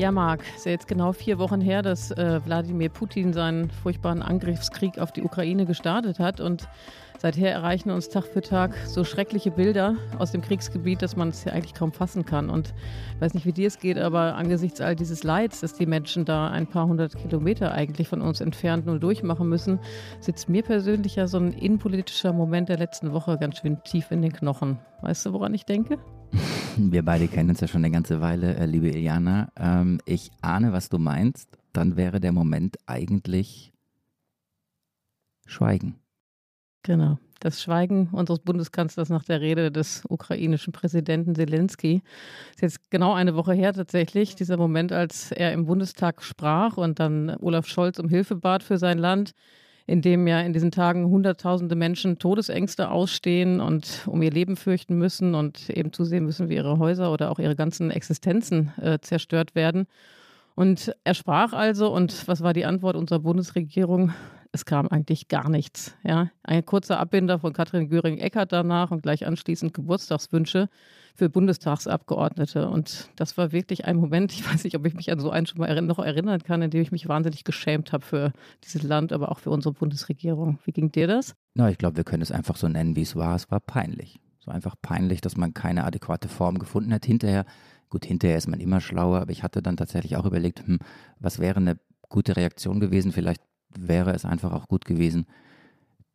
Ja, Marc, ist ja jetzt genau vier Wochen her, dass äh, Wladimir Putin seinen furchtbaren Angriffskrieg auf die Ukraine gestartet hat. Und seither erreichen uns Tag für Tag so schreckliche Bilder aus dem Kriegsgebiet, dass man es ja eigentlich kaum fassen kann. Und ich weiß nicht, wie dir es geht, aber angesichts all dieses Leids, dass die Menschen da ein paar hundert Kilometer eigentlich von uns entfernt nur durchmachen müssen, sitzt mir persönlich ja so ein innenpolitischer Moment der letzten Woche ganz schön tief in den Knochen. Weißt du, woran ich denke? Wir beide kennen uns ja schon eine ganze Weile, äh, liebe Iliana. Ähm, ich ahne, was du meinst. Dann wäre der Moment eigentlich Schweigen. Genau. Das Schweigen unseres Bundeskanzlers nach der Rede des ukrainischen Präsidenten Zelensky ist jetzt genau eine Woche her tatsächlich, dieser Moment, als er im Bundestag sprach und dann Olaf Scholz um Hilfe bat für sein Land in dem ja in diesen Tagen Hunderttausende Menschen Todesängste ausstehen und um ihr Leben fürchten müssen und eben zusehen müssen, wie ihre Häuser oder auch ihre ganzen Existenzen äh, zerstört werden. Und er sprach also, und was war die Antwort unserer Bundesregierung? Es kam eigentlich gar nichts. Ja. Ein kurzer Abbinder von Katrin Göring-Eckardt danach und gleich anschließend Geburtstagswünsche für Bundestagsabgeordnete. Und das war wirklich ein Moment, ich weiß nicht, ob ich mich an so einen schon mal noch erinnern kann, in dem ich mich wahnsinnig geschämt habe für dieses Land, aber auch für unsere Bundesregierung. Wie ging dir das? Na, ich glaube, wir können es einfach so nennen, wie es war. Es war peinlich. War einfach peinlich, dass man keine adäquate Form gefunden hat. Hinterher, gut, hinterher ist man immer schlauer, aber ich hatte dann tatsächlich auch überlegt, hm, was wäre eine gute Reaktion gewesen? Vielleicht wäre es einfach auch gut gewesen,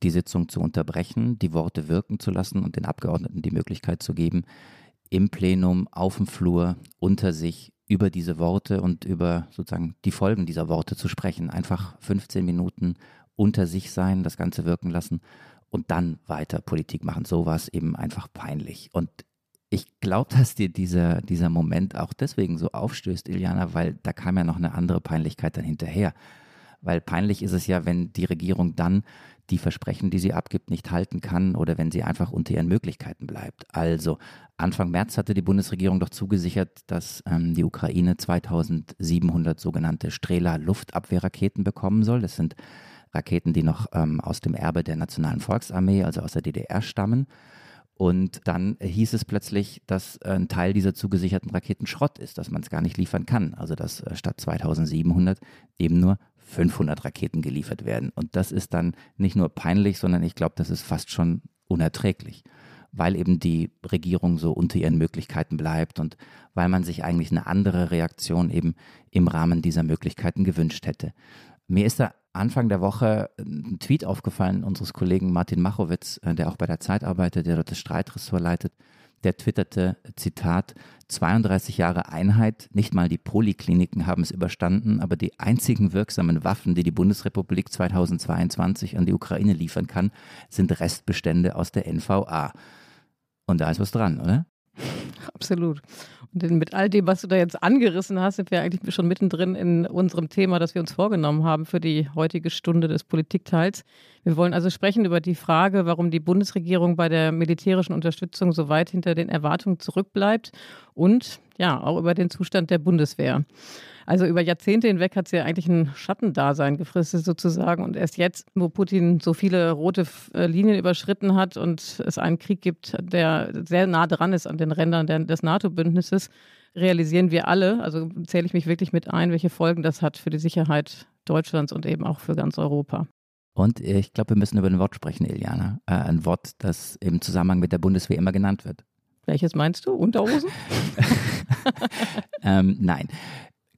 die Sitzung zu unterbrechen, die Worte wirken zu lassen und den Abgeordneten die Möglichkeit zu geben, im Plenum, auf dem Flur, unter sich über diese Worte und über sozusagen die Folgen dieser Worte zu sprechen. Einfach 15 Minuten unter sich sein, das Ganze wirken lassen und dann weiter Politik machen. So war es eben einfach peinlich. Und ich glaube, dass dir dieser, dieser Moment auch deswegen so aufstößt, Iliana, weil da kam ja noch eine andere Peinlichkeit dann hinterher. Weil peinlich ist es ja, wenn die Regierung dann die Versprechen, die sie abgibt, nicht halten kann oder wenn sie einfach unter ihren Möglichkeiten bleibt. Also Anfang März hatte die Bundesregierung doch zugesichert, dass ähm, die Ukraine 2700 sogenannte Strela Luftabwehrraketen bekommen soll. Das sind Raketen, die noch ähm, aus dem Erbe der Nationalen Volksarmee, also aus der DDR stammen. Und dann hieß es plötzlich, dass ein Teil dieser zugesicherten Raketen Schrott ist, dass man es gar nicht liefern kann. Also dass äh, statt 2700 eben nur 500 Raketen geliefert werden. Und das ist dann nicht nur peinlich, sondern ich glaube, das ist fast schon unerträglich, weil eben die Regierung so unter ihren Möglichkeiten bleibt und weil man sich eigentlich eine andere Reaktion eben im Rahmen dieser Möglichkeiten gewünscht hätte. Mir ist da Anfang der Woche ein Tweet aufgefallen unseres Kollegen Martin Machowitz, äh, der auch bei der Zeit arbeitet, der dort das Streitressort leitet der twitterte, Zitat, 32 Jahre Einheit, nicht mal die Polikliniken haben es überstanden, aber die einzigen wirksamen Waffen, die die Bundesrepublik 2022 an die Ukraine liefern kann, sind Restbestände aus der NVA. Und da ist was dran, oder? Absolut. Und mit all dem, was du da jetzt angerissen hast, sind wir eigentlich schon mittendrin in unserem Thema, das wir uns vorgenommen haben für die heutige Stunde des Politikteils. Wir wollen also sprechen über die Frage, warum die Bundesregierung bei der militärischen Unterstützung so weit hinter den Erwartungen zurückbleibt und ja, auch über den Zustand der Bundeswehr. Also über Jahrzehnte hinweg hat sie ja eigentlich ein Schattendasein gefristet sozusagen. Und erst jetzt, wo Putin so viele rote äh, Linien überschritten hat und es einen Krieg gibt, der sehr nah dran ist an den Rändern des NATO-Bündnisses, realisieren wir alle, also zähle ich mich wirklich mit ein, welche Folgen das hat für die Sicherheit Deutschlands und eben auch für ganz Europa. Und ich glaube, wir müssen über ein Wort sprechen, Iliana. Äh, ein Wort, das im Zusammenhang mit der Bundeswehr immer genannt wird. Welches meinst du? Unterhosen? ähm, nein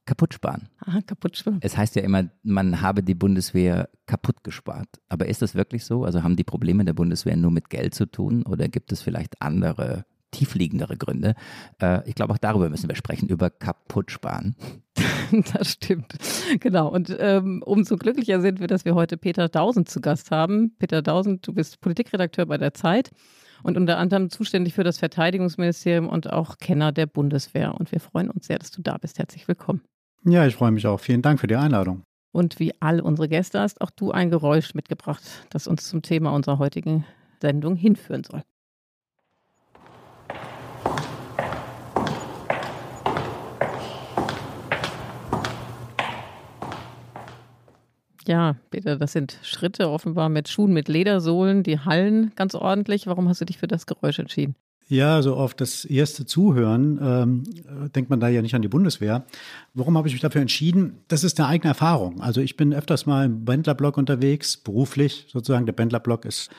kaputt sparen. Aha, kaputt sparen. Es heißt ja immer, man habe die Bundeswehr kaputt gespart. Aber ist das wirklich so? Also haben die Probleme der Bundeswehr nur mit Geld zu tun oder gibt es vielleicht andere, tiefliegendere Gründe? Äh, ich glaube, auch darüber müssen wir sprechen, über kaputt sparen. das stimmt. Genau. Und ähm, umso glücklicher sind wir, dass wir heute Peter Dausend zu Gast haben. Peter Dausend, du bist Politikredakteur bei der Zeit und unter anderem zuständig für das Verteidigungsministerium und auch Kenner der Bundeswehr. Und wir freuen uns sehr, dass du da bist. Herzlich willkommen. Ja, ich freue mich auch. Vielen Dank für die Einladung. Und wie all unsere Gäste hast auch du ein Geräusch mitgebracht, das uns zum Thema unserer heutigen Sendung hinführen soll. Ja, Peter, das sind Schritte offenbar mit Schuhen mit Ledersohlen, die hallen ganz ordentlich. Warum hast du dich für das Geräusch entschieden? Ja, so auf das erste Zuhören ähm, denkt man da ja nicht an die Bundeswehr. Warum habe ich mich dafür entschieden? Das ist eine eigene Erfahrung. Also ich bin öfters mal im Bändlerblock unterwegs, beruflich sozusagen. Der Bändlerblock ist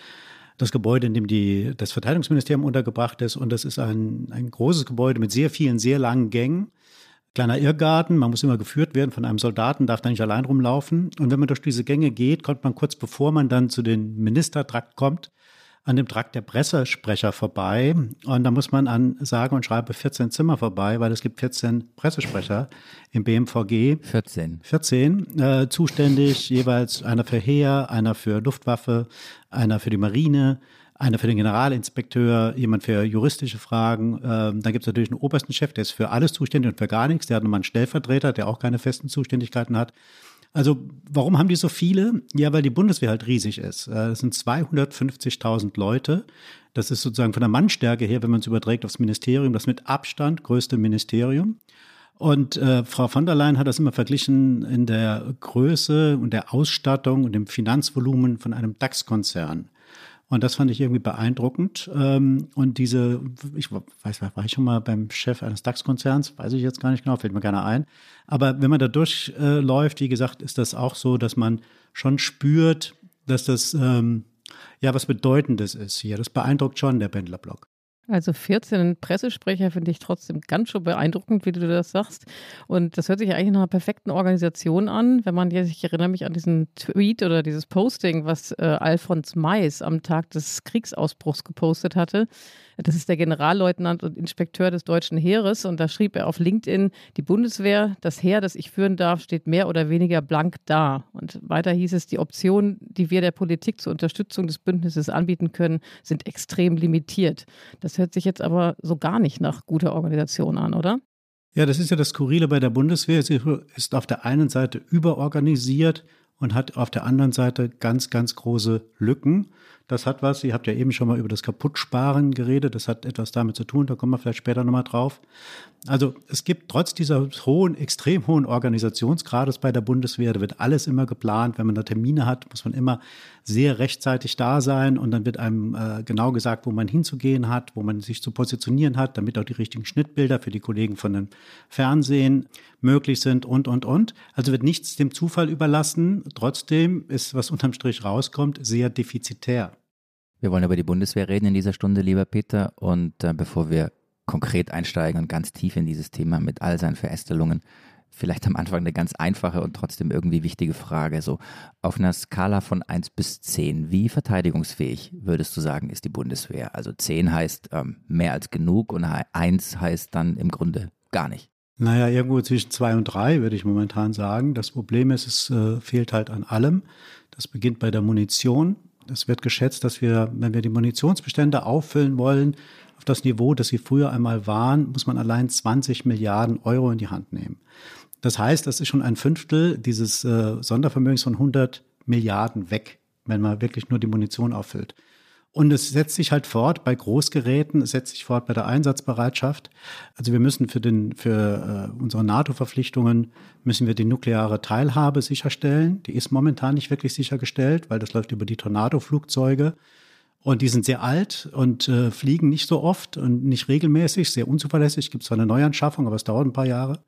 das Gebäude, in dem die, das Verteidigungsministerium untergebracht ist. Und das ist ein, ein großes Gebäude mit sehr vielen, sehr langen Gängen. Kleiner Irrgarten, man muss immer geführt werden von einem Soldaten, darf da nicht allein rumlaufen. Und wenn man durch diese Gänge geht, kommt man kurz bevor man dann zu den Ministertrakt kommt, an dem Trakt der Pressesprecher vorbei. Und da muss man an sage und schreibe 14 Zimmer vorbei, weil es gibt 14 Pressesprecher im BMVG. 14. 14, äh, zuständig, jeweils einer für Heer, einer für Luftwaffe, einer für die Marine, einer für den Generalinspekteur, jemand für juristische Fragen. Ähm, dann gibt es natürlich einen obersten Chef, der ist für alles zuständig und für gar nichts. Der hat nochmal einen Stellvertreter, der auch keine festen Zuständigkeiten hat. Also warum haben die so viele? Ja, weil die Bundeswehr halt riesig ist. Äh, es sind 250.000 Leute. Das ist sozusagen von der Mannstärke her, wenn man es überträgt aufs Ministerium, das mit Abstand größte Ministerium. Und äh, Frau von der Leyen hat das immer verglichen in der Größe und der Ausstattung und dem Finanzvolumen von einem DAX-Konzern. Und das fand ich irgendwie beeindruckend. Ähm, und diese, ich weiß, war ich schon mal beim Chef eines DAX-Konzerns? Weiß ich jetzt gar nicht genau, fällt mir gerne ein. Aber wenn man da durchläuft, wie gesagt, ist das auch so, dass man schon spürt, dass das ähm, ja was Bedeutendes ist hier. Das beeindruckt schon der Pendlerblock. Also 14 Pressesprecher finde ich trotzdem ganz schön beeindruckend, wie du das sagst. Und das hört sich eigentlich nach einer perfekten Organisation an. Wenn man jetzt, ich erinnere mich an diesen Tweet oder dieses Posting, was äh, Alfons Mais am Tag des Kriegsausbruchs gepostet hatte. Das ist der Generalleutnant und Inspekteur des deutschen Heeres. Und da schrieb er auf LinkedIn, die Bundeswehr, das Heer, das ich führen darf, steht mehr oder weniger blank da. Und weiter hieß es, die Optionen, die wir der Politik zur Unterstützung des Bündnisses anbieten können, sind extrem limitiert. Das hört sich jetzt aber so gar nicht nach guter Organisation an, oder? Ja, das ist ja das Skurrile bei der Bundeswehr. Sie ist auf der einen Seite überorganisiert und hat auf der anderen Seite ganz, ganz große Lücken. Das hat was, ihr habt ja eben schon mal über das Kaputtsparen geredet, das hat etwas damit zu tun, da kommen wir vielleicht später nochmal drauf. Also es gibt trotz dieser hohen, extrem hohen Organisationsgrades bei der Bundeswehr, da wird alles immer geplant. Wenn man da Termine hat, muss man immer sehr rechtzeitig da sein und dann wird einem äh, genau gesagt, wo man hinzugehen hat, wo man sich zu positionieren hat, damit auch die richtigen Schnittbilder für die Kollegen von dem Fernsehen möglich sind und, und, und. Also wird nichts dem Zufall überlassen. Trotzdem ist, was unterm Strich rauskommt, sehr defizitär. Wir wollen über die Bundeswehr reden in dieser Stunde, lieber Peter. Und äh, bevor wir konkret einsteigen und ganz tief in dieses Thema mit all seinen Verästelungen, vielleicht am Anfang eine ganz einfache und trotzdem irgendwie wichtige Frage. So auf einer Skala von 1 bis 10, wie verteidigungsfähig würdest du sagen, ist die Bundeswehr? Also 10 heißt ähm, mehr als genug und 1 heißt dann im Grunde gar nicht. Naja, irgendwo zwischen 2 und 3 würde ich momentan sagen. Das Problem ist, es äh, fehlt halt an allem. Das beginnt bei der Munition. Es wird geschätzt, dass wir, wenn wir die Munitionsbestände auffüllen wollen, auf das Niveau, das sie früher einmal waren, muss man allein 20 Milliarden Euro in die Hand nehmen. Das heißt, das ist schon ein Fünftel dieses äh, Sondervermögens von 100 Milliarden weg, wenn man wirklich nur die Munition auffüllt. Und es setzt sich halt fort bei Großgeräten, es setzt sich fort bei der Einsatzbereitschaft. Also wir müssen für, den, für äh, unsere NATO-Verpflichtungen müssen wir die nukleare Teilhabe sicherstellen. Die ist momentan nicht wirklich sichergestellt, weil das läuft über die Tornado-Flugzeuge. Und die sind sehr alt und äh, fliegen nicht so oft und nicht regelmäßig, sehr unzuverlässig. Gibt zwar eine Neuanschaffung, aber es dauert ein paar Jahre.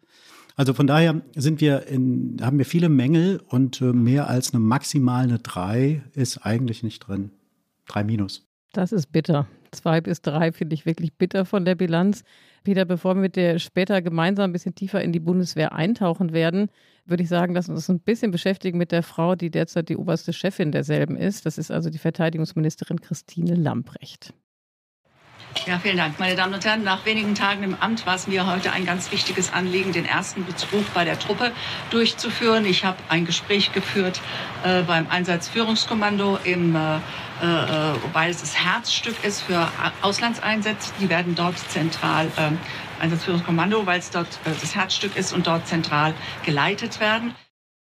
Also von daher sind wir in, haben wir viele Mängel und äh, mehr als eine maximale drei ist eigentlich nicht drin drei minus. Das ist bitter. Zwei bis drei finde ich wirklich bitter von der Bilanz. Peter, bevor wir mit dir später gemeinsam ein bisschen tiefer in die Bundeswehr eintauchen werden, würde ich sagen, dass wir uns ein bisschen beschäftigen mit der Frau, die derzeit die oberste Chefin derselben ist. Das ist also die Verteidigungsministerin Christine Lamprecht. Ja, vielen Dank. Meine Damen und Herren, nach wenigen Tagen im Amt war es mir heute ein ganz wichtiges Anliegen, den ersten Besuch bei der Truppe durchzuführen. Ich habe ein Gespräch geführt äh, beim Einsatzführungskommando im äh, äh, weil es das Herzstück ist für Auslandseinsätze. Die werden dort zentral äh, Einsatzführungskommando, weil es dort äh, das Herzstück ist und dort zentral geleitet werden.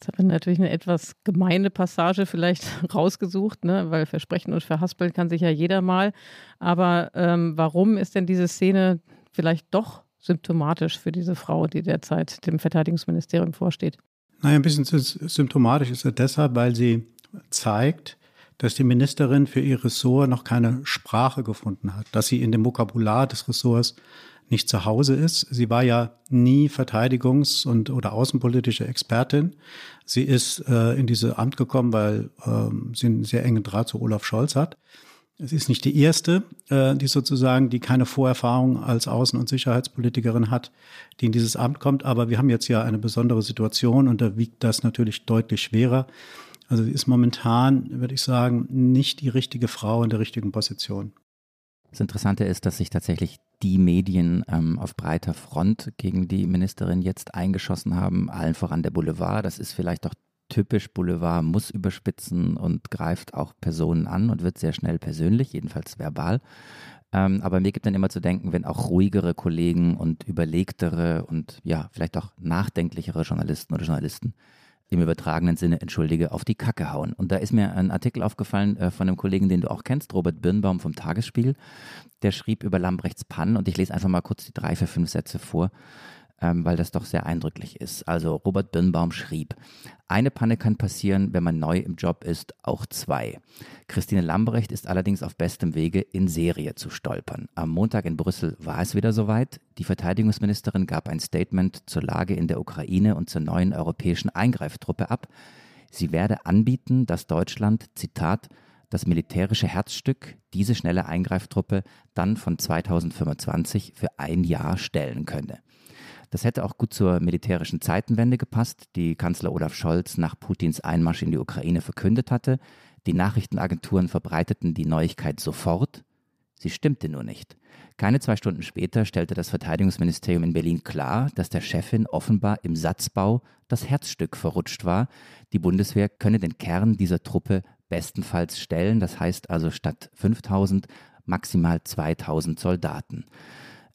Jetzt haben wir natürlich eine etwas gemeine Passage vielleicht rausgesucht, ne? weil versprechen und verhaspeln kann sich ja jeder mal. Aber ähm, warum ist denn diese Szene vielleicht doch symptomatisch für diese Frau, die derzeit dem Verteidigungsministerium vorsteht? Naja, ein bisschen symptomatisch ist er deshalb, weil sie zeigt, dass die Ministerin für ihr Ressort noch keine Sprache gefunden hat, dass sie in dem Vokabular des Ressorts nicht zu Hause ist. Sie war ja nie Verteidigungs- und oder außenpolitische Expertin. Sie ist äh, in dieses Amt gekommen, weil ähm, sie einen sehr engen Draht zu Olaf Scholz hat. Es ist nicht die erste, äh, die sozusagen, die keine Vorerfahrung als Außen- und Sicherheitspolitikerin hat, die in dieses Amt kommt. Aber wir haben jetzt ja eine besondere Situation und da wiegt das natürlich deutlich schwerer. Also sie ist momentan, würde ich sagen, nicht die richtige Frau in der richtigen Position. Das Interessante ist, dass sich tatsächlich die Medien ähm, auf breiter Front gegen die Ministerin jetzt eingeschossen haben, allen voran der Boulevard. Das ist vielleicht doch typisch Boulevard, muss überspitzen und greift auch Personen an und wird sehr schnell persönlich, jedenfalls verbal. Ähm, aber mir gibt dann immer zu denken, wenn auch ruhigere Kollegen und überlegtere und ja, vielleicht auch nachdenklichere Journalisten oder Journalisten im übertragenen Sinne, entschuldige, auf die Kacke hauen. Und da ist mir ein Artikel aufgefallen äh, von einem Kollegen, den du auch kennst, Robert Birnbaum vom Tagesspiel. Der schrieb über Lambrechts Pannen und ich lese einfach mal kurz die drei, vier, fünf Sätze vor ähm, weil das doch sehr eindrücklich ist. Also Robert Birnbaum schrieb, eine Panne kann passieren, wenn man neu im Job ist, auch zwei. Christine Lambrecht ist allerdings auf bestem Wege, in Serie zu stolpern. Am Montag in Brüssel war es wieder soweit. Die Verteidigungsministerin gab ein Statement zur Lage in der Ukraine und zur neuen europäischen Eingreiftruppe ab. Sie werde anbieten, dass Deutschland, Zitat, das militärische Herzstück, diese schnelle Eingreiftruppe, dann von 2025 für ein Jahr stellen könne. Das hätte auch gut zur militärischen Zeitenwende gepasst, die Kanzler Olaf Scholz nach Putins Einmarsch in die Ukraine verkündet hatte. Die Nachrichtenagenturen verbreiteten die Neuigkeit sofort. Sie stimmte nur nicht. Keine zwei Stunden später stellte das Verteidigungsministerium in Berlin klar, dass der Chefin offenbar im Satzbau das Herzstück verrutscht war. Die Bundeswehr könne den Kern dieser Truppe bestenfalls stellen, das heißt also statt 5000 maximal 2000 Soldaten.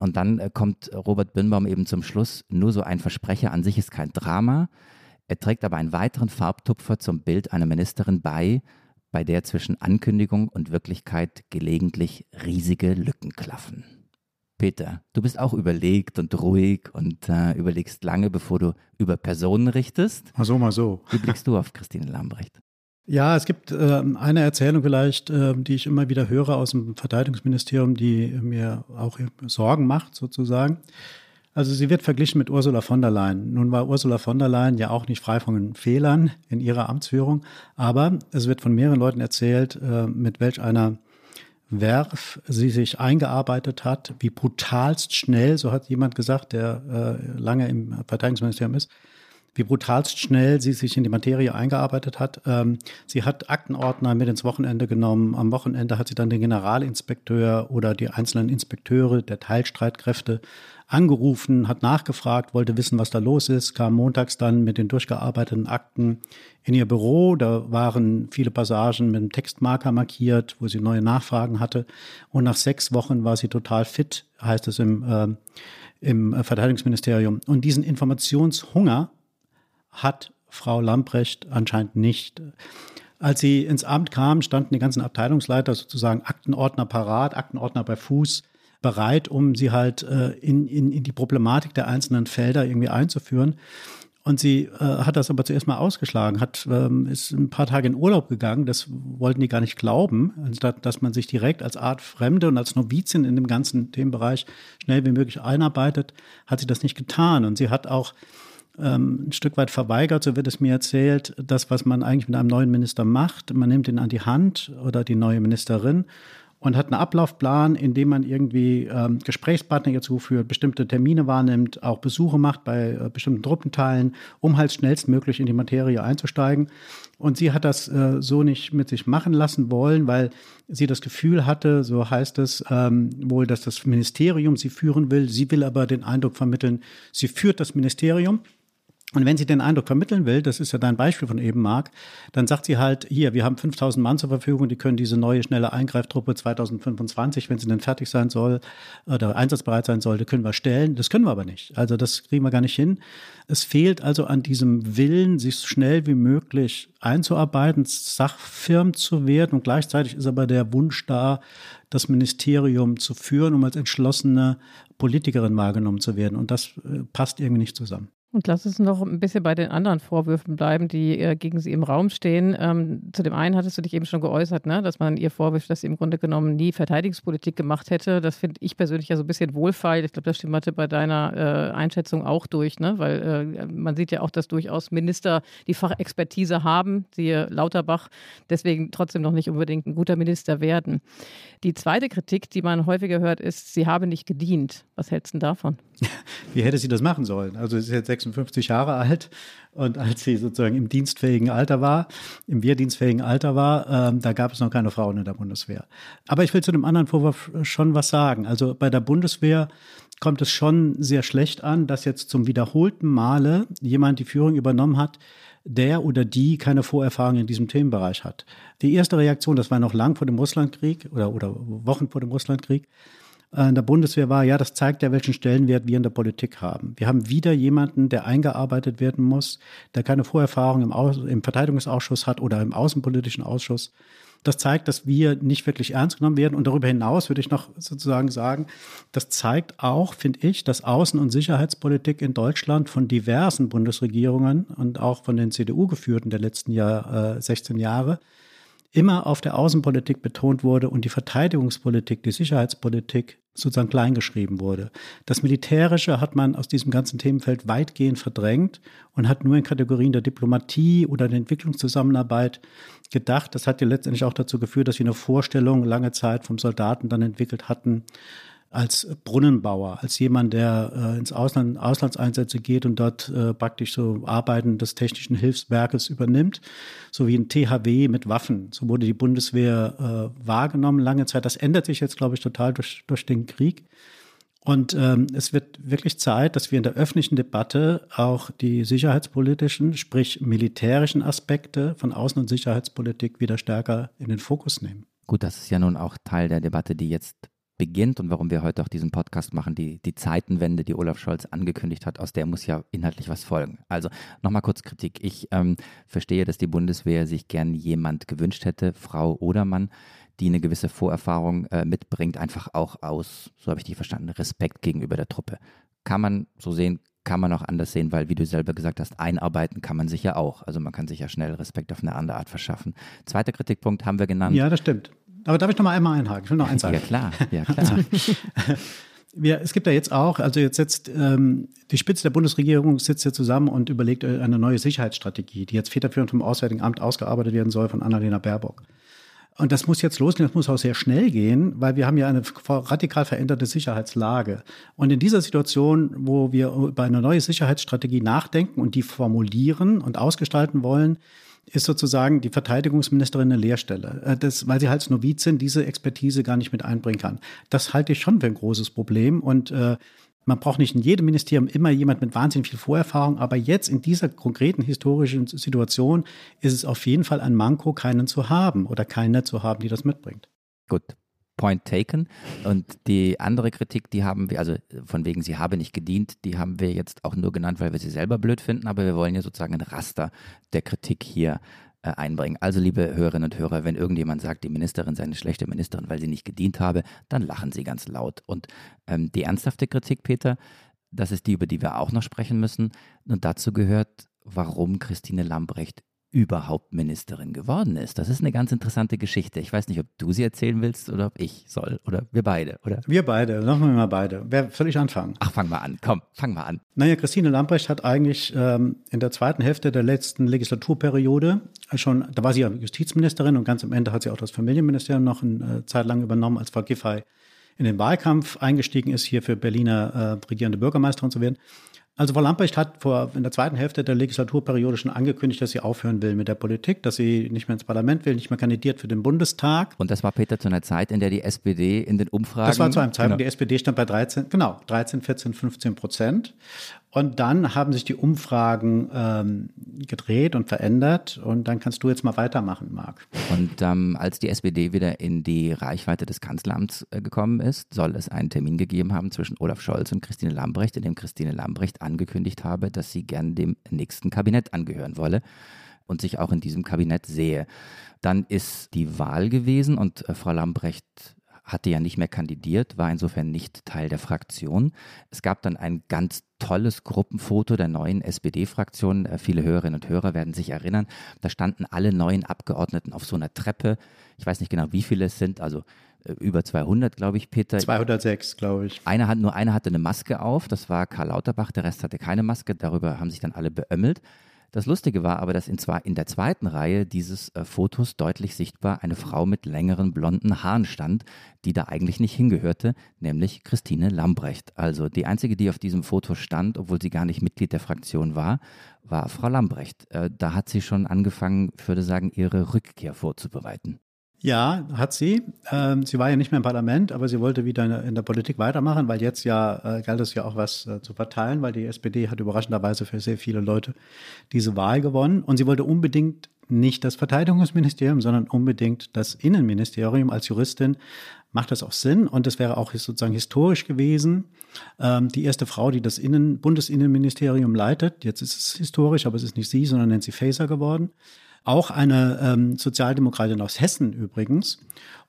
Und dann äh, kommt Robert Birnbaum eben zum Schluss, nur so ein Versprecher an sich ist kein Drama. Er trägt aber einen weiteren Farbtupfer zum Bild einer Ministerin bei, bei der zwischen Ankündigung und Wirklichkeit gelegentlich riesige Lücken klaffen. Peter, du bist auch überlegt und ruhig und äh, überlegst lange, bevor du über Personen richtest. Mal so, mal so. Wie blickst du auf Christine Lambrecht? Ja, es gibt äh, eine Erzählung vielleicht, äh, die ich immer wieder höre aus dem Verteidigungsministerium, die mir auch Sorgen macht, sozusagen. Also sie wird verglichen mit Ursula von der Leyen. Nun war Ursula von der Leyen ja auch nicht frei von Fehlern in ihrer Amtsführung, aber es wird von mehreren Leuten erzählt, äh, mit welch einer Werf sie sich eingearbeitet hat, wie brutalst schnell, so hat jemand gesagt, der äh, lange im Verteidigungsministerium ist, wie brutalst schnell sie sich in die Materie eingearbeitet hat. Ähm, sie hat Aktenordner mit ins Wochenende genommen. Am Wochenende hat sie dann den Generalinspekteur oder die einzelnen Inspekteure der Teilstreitkräfte angerufen, hat nachgefragt, wollte wissen, was da los ist, kam montags dann mit den durchgearbeiteten Akten in ihr Büro. Da waren viele Passagen mit einem Textmarker markiert, wo sie neue Nachfragen hatte. Und nach sechs Wochen war sie total fit, heißt es im, äh, im Verteidigungsministerium. Und diesen Informationshunger hat Frau Lamprecht anscheinend nicht. Als sie ins Amt kam, standen die ganzen Abteilungsleiter sozusagen Aktenordner parat, Aktenordner bei Fuß bereit, um sie halt äh, in, in, in die Problematik der einzelnen Felder irgendwie einzuführen. Und sie äh, hat das aber zuerst mal ausgeschlagen, hat, ähm, ist ein paar Tage in Urlaub gegangen. Das wollten die gar nicht glauben, anstatt dass man sich direkt als Art Fremde und als Novizin in dem ganzen Themenbereich schnell wie möglich einarbeitet, hat sie das nicht getan. Und sie hat auch ein Stück weit verweigert, so wird es mir erzählt, das, was man eigentlich mit einem neuen Minister macht. Man nimmt ihn an die Hand oder die neue Ministerin und hat einen Ablaufplan, in dem man irgendwie ähm, Gesprächspartner ihr zuführt, bestimmte Termine wahrnimmt, auch Besuche macht bei äh, bestimmten Truppenteilen, um halt schnellstmöglich in die Materie einzusteigen. Und sie hat das äh, so nicht mit sich machen lassen wollen, weil sie das Gefühl hatte, so heißt es ähm, wohl, dass das Ministerium sie führen will. Sie will aber den Eindruck vermitteln, sie führt das Ministerium. Und wenn sie den Eindruck vermitteln will, das ist ja dein Beispiel von eben, Marc, dann sagt sie halt, hier, wir haben 5000 Mann zur Verfügung, die können diese neue, schnelle Eingreiftruppe 2025, wenn sie dann fertig sein soll oder einsatzbereit sein sollte, können wir stellen. Das können wir aber nicht. Also das kriegen wir gar nicht hin. Es fehlt also an diesem Willen, sich so schnell wie möglich einzuarbeiten, Sachfirm zu werden. Und gleichzeitig ist aber der Wunsch da, das Ministerium zu führen, um als entschlossene Politikerin wahrgenommen zu werden. Und das äh, passt irgendwie nicht zusammen. Und lass uns noch ein bisschen bei den anderen Vorwürfen bleiben, die äh, gegen Sie im Raum stehen. Ähm, zu dem einen hattest du dich eben schon geäußert, ne? dass man ihr vorwirft, dass sie im Grunde genommen nie Verteidigungspolitik gemacht hätte. Das finde ich persönlich ja so ein bisschen wohlfeil. Ich glaube, das stimmte bei deiner äh, Einschätzung auch durch, ne? weil äh, man sieht ja auch, dass durchaus Minister die Fachexpertise haben, siehe Lauterbach, deswegen trotzdem noch nicht unbedingt ein guter Minister werden. Die zweite Kritik, die man häufiger hört, ist, sie habe nicht gedient. Was hältst du davon? Wie hätte sie das machen sollen? Also sie ist jetzt 56 Jahre alt und als sie sozusagen im dienstfähigen Alter war, im wehrdienstfähigen Alter war, ähm, da gab es noch keine Frauen in der Bundeswehr. Aber ich will zu dem anderen Vorwurf schon was sagen. Also bei der Bundeswehr kommt es schon sehr schlecht an, dass jetzt zum wiederholten Male jemand die Führung übernommen hat, der oder die keine Vorerfahrung in diesem Themenbereich hat. Die erste Reaktion, das war noch lang vor dem Russlandkrieg oder, oder Wochen vor dem Russlandkrieg, in der Bundeswehr war, ja, das zeigt ja, welchen Stellenwert wir in der Politik haben. Wir haben wieder jemanden, der eingearbeitet werden muss, der keine Vorerfahrung im, Aus im Verteidigungsausschuss hat oder im Außenpolitischen Ausschuss. Das zeigt, dass wir nicht wirklich ernst genommen werden. Und darüber hinaus würde ich noch sozusagen sagen, das zeigt auch, finde ich, dass Außen- und Sicherheitspolitik in Deutschland von diversen Bundesregierungen und auch von den CDU geführten der letzten Jahr, äh, 16 Jahre immer auf der Außenpolitik betont wurde und die Verteidigungspolitik, die Sicherheitspolitik sozusagen kleingeschrieben wurde. Das Militärische hat man aus diesem ganzen Themenfeld weitgehend verdrängt und hat nur in Kategorien der Diplomatie oder der Entwicklungszusammenarbeit gedacht. Das hat ja letztendlich auch dazu geführt, dass wir eine Vorstellung lange Zeit vom Soldaten dann entwickelt hatten, als Brunnenbauer, als jemand, der äh, ins Ausland, Auslandseinsätze geht und dort äh, praktisch so Arbeiten des technischen Hilfswerkes übernimmt, so wie ein THW mit Waffen. So wurde die Bundeswehr äh, wahrgenommen lange Zeit. Das ändert sich jetzt, glaube ich, total durch, durch den Krieg. Und ähm, es wird wirklich Zeit, dass wir in der öffentlichen Debatte auch die sicherheitspolitischen, sprich militärischen Aspekte von Außen- und Sicherheitspolitik wieder stärker in den Fokus nehmen. Gut, das ist ja nun auch Teil der Debatte, die jetzt beginnt und warum wir heute auch diesen Podcast machen, die, die Zeitenwende, die Olaf Scholz angekündigt hat, aus der muss ja inhaltlich was folgen. Also nochmal kurz Kritik. Ich ähm, verstehe, dass die Bundeswehr sich gern jemand gewünscht hätte, Frau oder Mann, die eine gewisse Vorerfahrung äh, mitbringt, einfach auch aus, so habe ich die verstanden, Respekt gegenüber der Truppe. Kann man so sehen, kann man auch anders sehen, weil, wie du selber gesagt hast, einarbeiten kann man sich ja auch. Also man kann sich ja schnell Respekt auf eine andere Art verschaffen. Zweiter Kritikpunkt haben wir genannt. Ja, das stimmt. Aber darf ich noch mal einmal einhaken? Ich will noch eins sagen. Ja, klar. Ja, klar. Wir, es gibt ja jetzt auch, also jetzt sitzt ähm, die Spitze der Bundesregierung sitzt hier zusammen und überlegt eine neue Sicherheitsstrategie, die jetzt federführend vom Auswärtigen Amt ausgearbeitet werden soll von Annalena Baerbock. Und das muss jetzt losgehen, das muss auch sehr schnell gehen, weil wir haben ja eine radikal veränderte Sicherheitslage. Und in dieser Situation, wo wir über eine neue Sicherheitsstrategie nachdenken und die formulieren und ausgestalten wollen, ist sozusagen die Verteidigungsministerin eine Lehrstelle, äh, das, weil sie halt Novizin diese Expertise gar nicht mit einbringen kann. Das halte ich schon für ein großes Problem und äh, man braucht nicht in jedem Ministerium immer jemand mit wahnsinnig viel Vorerfahrung, aber jetzt in dieser konkreten historischen Situation ist es auf jeden Fall ein Manko, keinen zu haben oder keine zu haben, die das mitbringt. Gut, Point taken. Und die andere Kritik, die haben wir, also von wegen, sie habe nicht gedient, die haben wir jetzt auch nur genannt, weil wir sie selber blöd finden, aber wir wollen ja sozusagen ein Raster der Kritik hier äh, einbringen. Also, liebe Hörerinnen und Hörer, wenn irgendjemand sagt, die Ministerin sei eine schlechte Ministerin, weil sie nicht gedient habe, dann lachen sie ganz laut. Und ähm, die ernsthafte Kritik, Peter, das ist die, über die wir auch noch sprechen müssen. Und dazu gehört, warum Christine Lambrecht überhaupt Ministerin geworden ist. Das ist eine ganz interessante Geschichte. Ich weiß nicht, ob du sie erzählen willst oder ob ich soll oder wir beide, oder? Wir beide, machen wir mal beide. Wer soll ich anfangen? Ach, fang mal an. Komm, fang mal an. Naja, Christine Lamprecht hat eigentlich ähm, in der zweiten Hälfte der letzten Legislaturperiode schon, da war sie ja Justizministerin und ganz am Ende hat sie auch das Familienministerium noch eine äh, Zeit lang übernommen, als Frau Giffey in den Wahlkampf eingestiegen ist, hier für Berliner äh, regierende Bürgermeisterin zu werden. Also Frau Lamprecht hat vor, in der zweiten Hälfte der Legislaturperiode schon angekündigt, dass sie aufhören will mit der Politik, dass sie nicht mehr ins Parlament will, nicht mehr kandidiert für den Bundestag. Und das war Peter zu einer Zeit, in der die SPD in den Umfragen. Das war zu einem Zeitpunkt, genau. die SPD stand bei 13, genau, 13, 14, 15 Prozent. Und dann haben sich die Umfragen ähm, gedreht und verändert. Und dann kannst du jetzt mal weitermachen, Marc. Und ähm, als die SPD wieder in die Reichweite des Kanzleramts äh, gekommen ist, soll es einen Termin gegeben haben zwischen Olaf Scholz und Christine Lambrecht, in dem Christine Lambrecht angekündigt habe, dass sie gern dem nächsten Kabinett angehören wolle und sich auch in diesem Kabinett sehe. Dann ist die Wahl gewesen und äh, Frau Lambrecht hatte ja nicht mehr kandidiert, war insofern nicht Teil der Fraktion. Es gab dann ein ganz tolles Gruppenfoto der neuen SPD-Fraktion. Äh, viele Hörerinnen und Hörer werden sich erinnern. Da standen alle neuen Abgeordneten auf so einer Treppe. Ich weiß nicht genau, wie viele es sind, also äh, über 200, glaube ich, Peter. 206, glaube ich. Einer hat, nur einer hatte eine Maske auf, das war Karl Lauterbach, der Rest hatte keine Maske. Darüber haben sich dann alle beömmelt. Das Lustige war aber, dass in, zwar in der zweiten Reihe dieses äh, Fotos deutlich sichtbar eine Frau mit längeren blonden Haaren stand, die da eigentlich nicht hingehörte, nämlich Christine Lambrecht. Also die einzige, die auf diesem Foto stand, obwohl sie gar nicht Mitglied der Fraktion war, war Frau Lambrecht. Äh, da hat sie schon angefangen, ich würde sagen, ihre Rückkehr vorzubereiten. Ja, hat sie. Ähm, sie war ja nicht mehr im Parlament, aber sie wollte wieder in der, Politik weitermachen, weil jetzt ja äh, galt es ja auch was äh, zu verteilen, weil die SPD hat überraschenderweise für sehr viele Leute diese Wahl gewonnen. Und sie wollte unbedingt nicht das Verteidigungsministerium, sondern unbedingt das Innenministerium. Als Juristin macht das auch Sinn und es wäre auch sozusagen historisch gewesen. Ähm, die erste Frau, die das Innen Bundesinnenministerium leitet, jetzt ist es historisch, aber es ist nicht sie, sondern Nancy Faeser geworden. Auch eine ähm, Sozialdemokratin aus Hessen übrigens.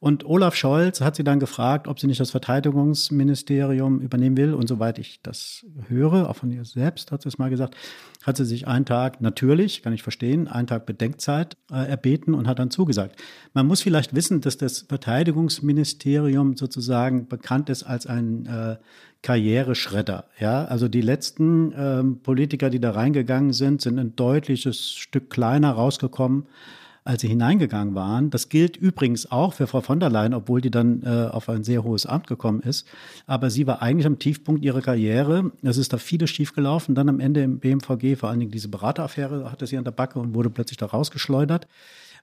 Und Olaf Scholz hat sie dann gefragt, ob sie nicht das Verteidigungsministerium übernehmen will. Und soweit ich das höre, auch von ihr selbst hat sie es mal gesagt, hat sie sich einen Tag, natürlich, kann ich verstehen, einen Tag Bedenkzeit äh, erbeten und hat dann zugesagt. Man muss vielleicht wissen, dass das Verteidigungsministerium sozusagen bekannt ist als ein äh, Karriereschredder. Ja, also die letzten ähm, Politiker, die da reingegangen sind, sind ein deutliches Stück kleiner rausgekommen als sie hineingegangen waren. Das gilt übrigens auch für Frau von der Leyen, obwohl die dann äh, auf ein sehr hohes Amt gekommen ist. Aber sie war eigentlich am Tiefpunkt ihrer Karriere. Es ist da vieles schiefgelaufen. Dann am Ende im BMVG, vor allen Dingen diese Berateraffäre, hatte sie an der Backe und wurde plötzlich da rausgeschleudert.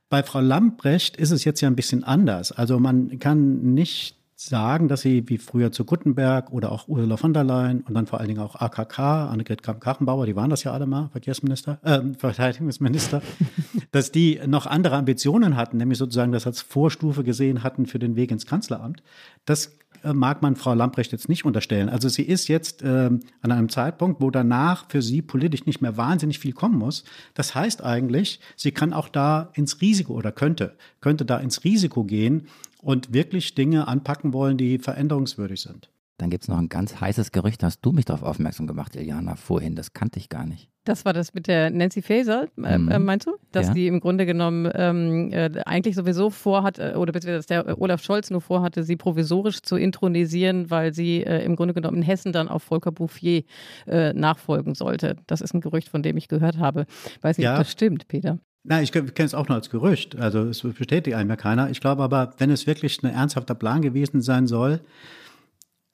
Bei Frau Lambrecht ist es jetzt ja ein bisschen anders. Also man kann nicht sagen, dass sie wie früher zu Gutenberg oder auch Ursula von der Leyen und dann vor allen Dingen auch AKK, Annegret Kramp-Karrenbauer, die waren das ja alle mal, Verkehrsminister, äh, Verteidigungsminister, dass die noch andere Ambitionen hatten, nämlich sozusagen das als Vorstufe gesehen hatten für den Weg ins Kanzleramt. Das mag man Frau Lamprecht jetzt nicht unterstellen. Also sie ist jetzt äh, an einem Zeitpunkt, wo danach für sie politisch nicht mehr wahnsinnig viel kommen muss. Das heißt eigentlich, sie kann auch da ins Risiko oder könnte, könnte da ins Risiko gehen, und wirklich Dinge anpacken wollen, die veränderungswürdig sind. Dann gibt es noch ein ganz heißes Gerücht, hast du mich darauf aufmerksam gemacht, Iliana, vorhin, das kannte ich gar nicht. Das war das mit der Nancy Faeser, äh, mhm. Äh, meinst du? Dass ja. die im Grunde genommen ähm, äh, eigentlich sowieso vorhat, äh, oder beziehungsweise dass der Olaf Scholz nur vorhatte, sie provisorisch zu intronisieren, weil sie äh, im Grunde genommen in Hessen dann auf Volker Bouffier äh, nachfolgen sollte. Das ist ein Gerücht, von dem ich gehört habe. Weiß nicht, ja. ob das stimmt, Peter. Nein, ich kenne es auch nur als Gerücht. Also es bestätigt einem ja keiner. Ich glaube aber, wenn es wirklich ein ernsthafter Plan gewesen sein soll,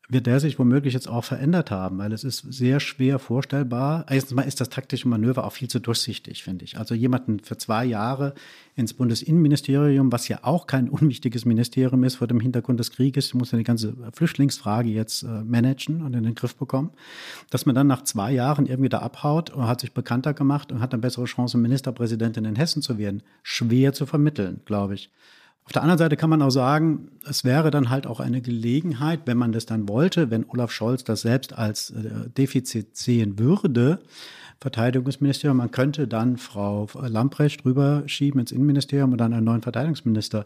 wird der sich womöglich jetzt auch verändert haben, weil es ist sehr schwer vorstellbar. Erstens mal ist das taktische Manöver auch viel zu durchsichtig, finde ich. Also jemanden für zwei Jahre ins Bundesinnenministerium, was ja auch kein unwichtiges Ministerium ist vor dem Hintergrund des Krieges, muss ja die ganze Flüchtlingsfrage jetzt äh, managen und in den Griff bekommen, dass man dann nach zwei Jahren irgendwie da abhaut und hat sich bekannter gemacht und hat eine bessere Chance, Ministerpräsidentin in Hessen zu werden. Schwer zu vermitteln, glaube ich. Auf der anderen Seite kann man auch sagen, es wäre dann halt auch eine Gelegenheit, wenn man das dann wollte, wenn Olaf Scholz das selbst als äh, Defizit sehen würde, Verteidigungsministerium, man könnte dann Frau Lamprecht rüberschieben ins Innenministerium und dann einen neuen Verteidigungsminister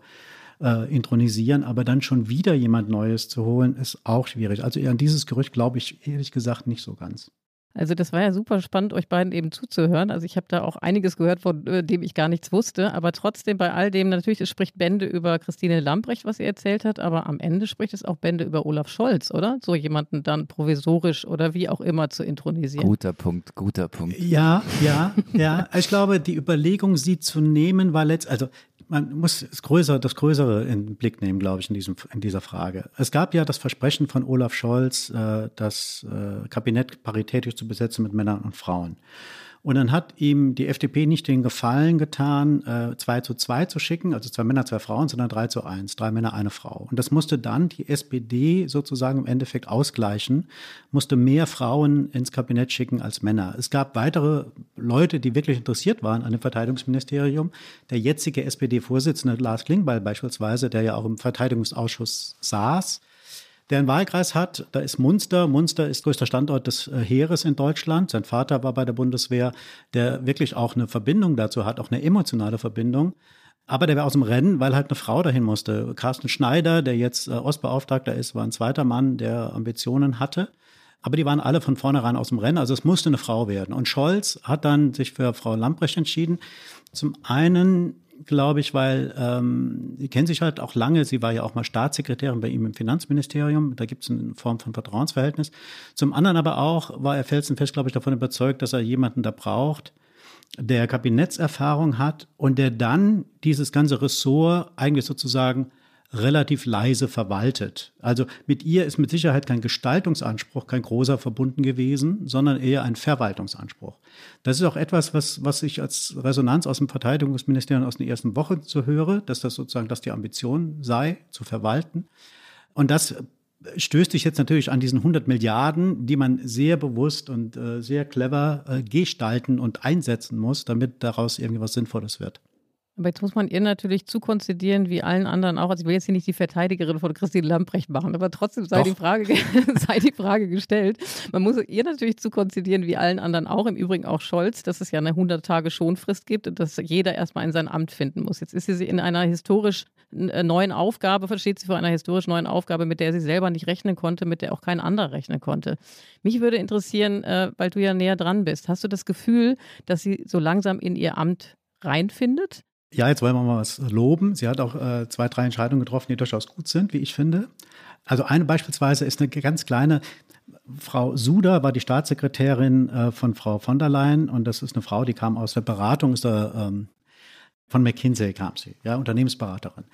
äh, intronisieren, aber dann schon wieder jemand Neues zu holen, ist auch schwierig. Also an dieses Gerücht glaube ich ehrlich gesagt nicht so ganz. Also das war ja super spannend, euch beiden eben zuzuhören. Also ich habe da auch einiges gehört, von äh, dem ich gar nichts wusste. Aber trotzdem bei all dem, natürlich, es spricht Bände über Christine Lambrecht, was sie erzählt hat, aber am Ende spricht es auch Bände über Olaf Scholz, oder? So jemanden dann provisorisch oder wie auch immer zu intronisieren. Guter Punkt, guter Punkt. Ja, ja, ja. Ich glaube, die Überlegung, sie zu nehmen, war letzt, also man muss das Größere, das Größere in den Blick nehmen, glaube ich, in, diesem, in dieser Frage. Es gab ja das Versprechen von Olaf Scholz, äh, das äh, Kabinett paritätisch zu besetzen mit Männern und Frauen. Und dann hat ihm die FDP nicht den Gefallen getan, äh, zwei zu zwei zu schicken, also zwei Männer, zwei Frauen, sondern drei zu eins, drei Männer, eine Frau. Und das musste dann die SPD sozusagen im Endeffekt ausgleichen, musste mehr Frauen ins Kabinett schicken als Männer. Es gab weitere Leute, die wirklich interessiert waren an dem Verteidigungsministerium. Der jetzige SPD-Vorsitzende Lars Klingbeil beispielsweise, der ja auch im Verteidigungsausschuss saß, der einen Wahlkreis hat. Da ist Munster. Munster ist größter Standort des äh, Heeres in Deutschland. Sein Vater war bei der Bundeswehr, der wirklich auch eine Verbindung dazu hat, auch eine emotionale Verbindung. Aber der war aus dem Rennen, weil halt eine Frau dahin musste. Carsten Schneider, der jetzt äh, Ostbeauftragter ist, war ein zweiter Mann, der Ambitionen hatte. Aber die waren alle von vornherein aus dem Rennen. Also es musste eine Frau werden. Und Scholz hat dann sich für Frau Lamprecht entschieden. Zum einen glaube ich, weil ähm, die kennen sich halt auch lange. Sie war ja auch mal Staatssekretärin bei ihm im Finanzministerium. Da gibt es eine Form von Vertrauensverhältnis. Zum anderen aber auch war er felsenfest, glaube ich, davon überzeugt, dass er jemanden da braucht, der Kabinettserfahrung hat und der dann dieses ganze Ressort eigentlich sozusagen relativ leise verwaltet. Also mit ihr ist mit Sicherheit kein Gestaltungsanspruch, kein großer verbunden gewesen, sondern eher ein Verwaltungsanspruch. Das ist auch etwas, was, was ich als Resonanz aus dem Verteidigungsministerium aus den ersten Wochen zu höre, dass das sozusagen, dass die Ambition sei, zu verwalten. Und das stößt sich jetzt natürlich an diesen 100 Milliarden, die man sehr bewusst und äh, sehr clever äh, gestalten und einsetzen muss, damit daraus irgendwas Sinnvolles wird. Aber jetzt muss man ihr natürlich zukonzidieren, wie allen anderen auch. Also ich will jetzt hier nicht die Verteidigerin von Christine Lamprecht machen, aber trotzdem sei die, Frage, sei die Frage gestellt. Man muss ihr natürlich zukonzidieren, wie allen anderen auch, im Übrigen auch Scholz, dass es ja eine 100-Tage-Schonfrist gibt und dass jeder erstmal in sein Amt finden muss. Jetzt ist sie in einer historisch äh, neuen Aufgabe, versteht sie vor einer historisch neuen Aufgabe, mit der sie selber nicht rechnen konnte, mit der auch kein anderer rechnen konnte. Mich würde interessieren, äh, weil du ja näher dran bist, hast du das Gefühl, dass sie so langsam in ihr Amt reinfindet? Ja, jetzt wollen wir mal was loben. Sie hat auch äh, zwei, drei Entscheidungen getroffen, die durchaus gut sind, wie ich finde. Also eine beispielsweise ist eine ganz kleine, Frau Suda war die Staatssekretärin äh, von Frau von der Leyen und das ist eine Frau, die kam aus der Beratung, ist der ähm, von McKinsey kam sie, ja, Unternehmensberaterin,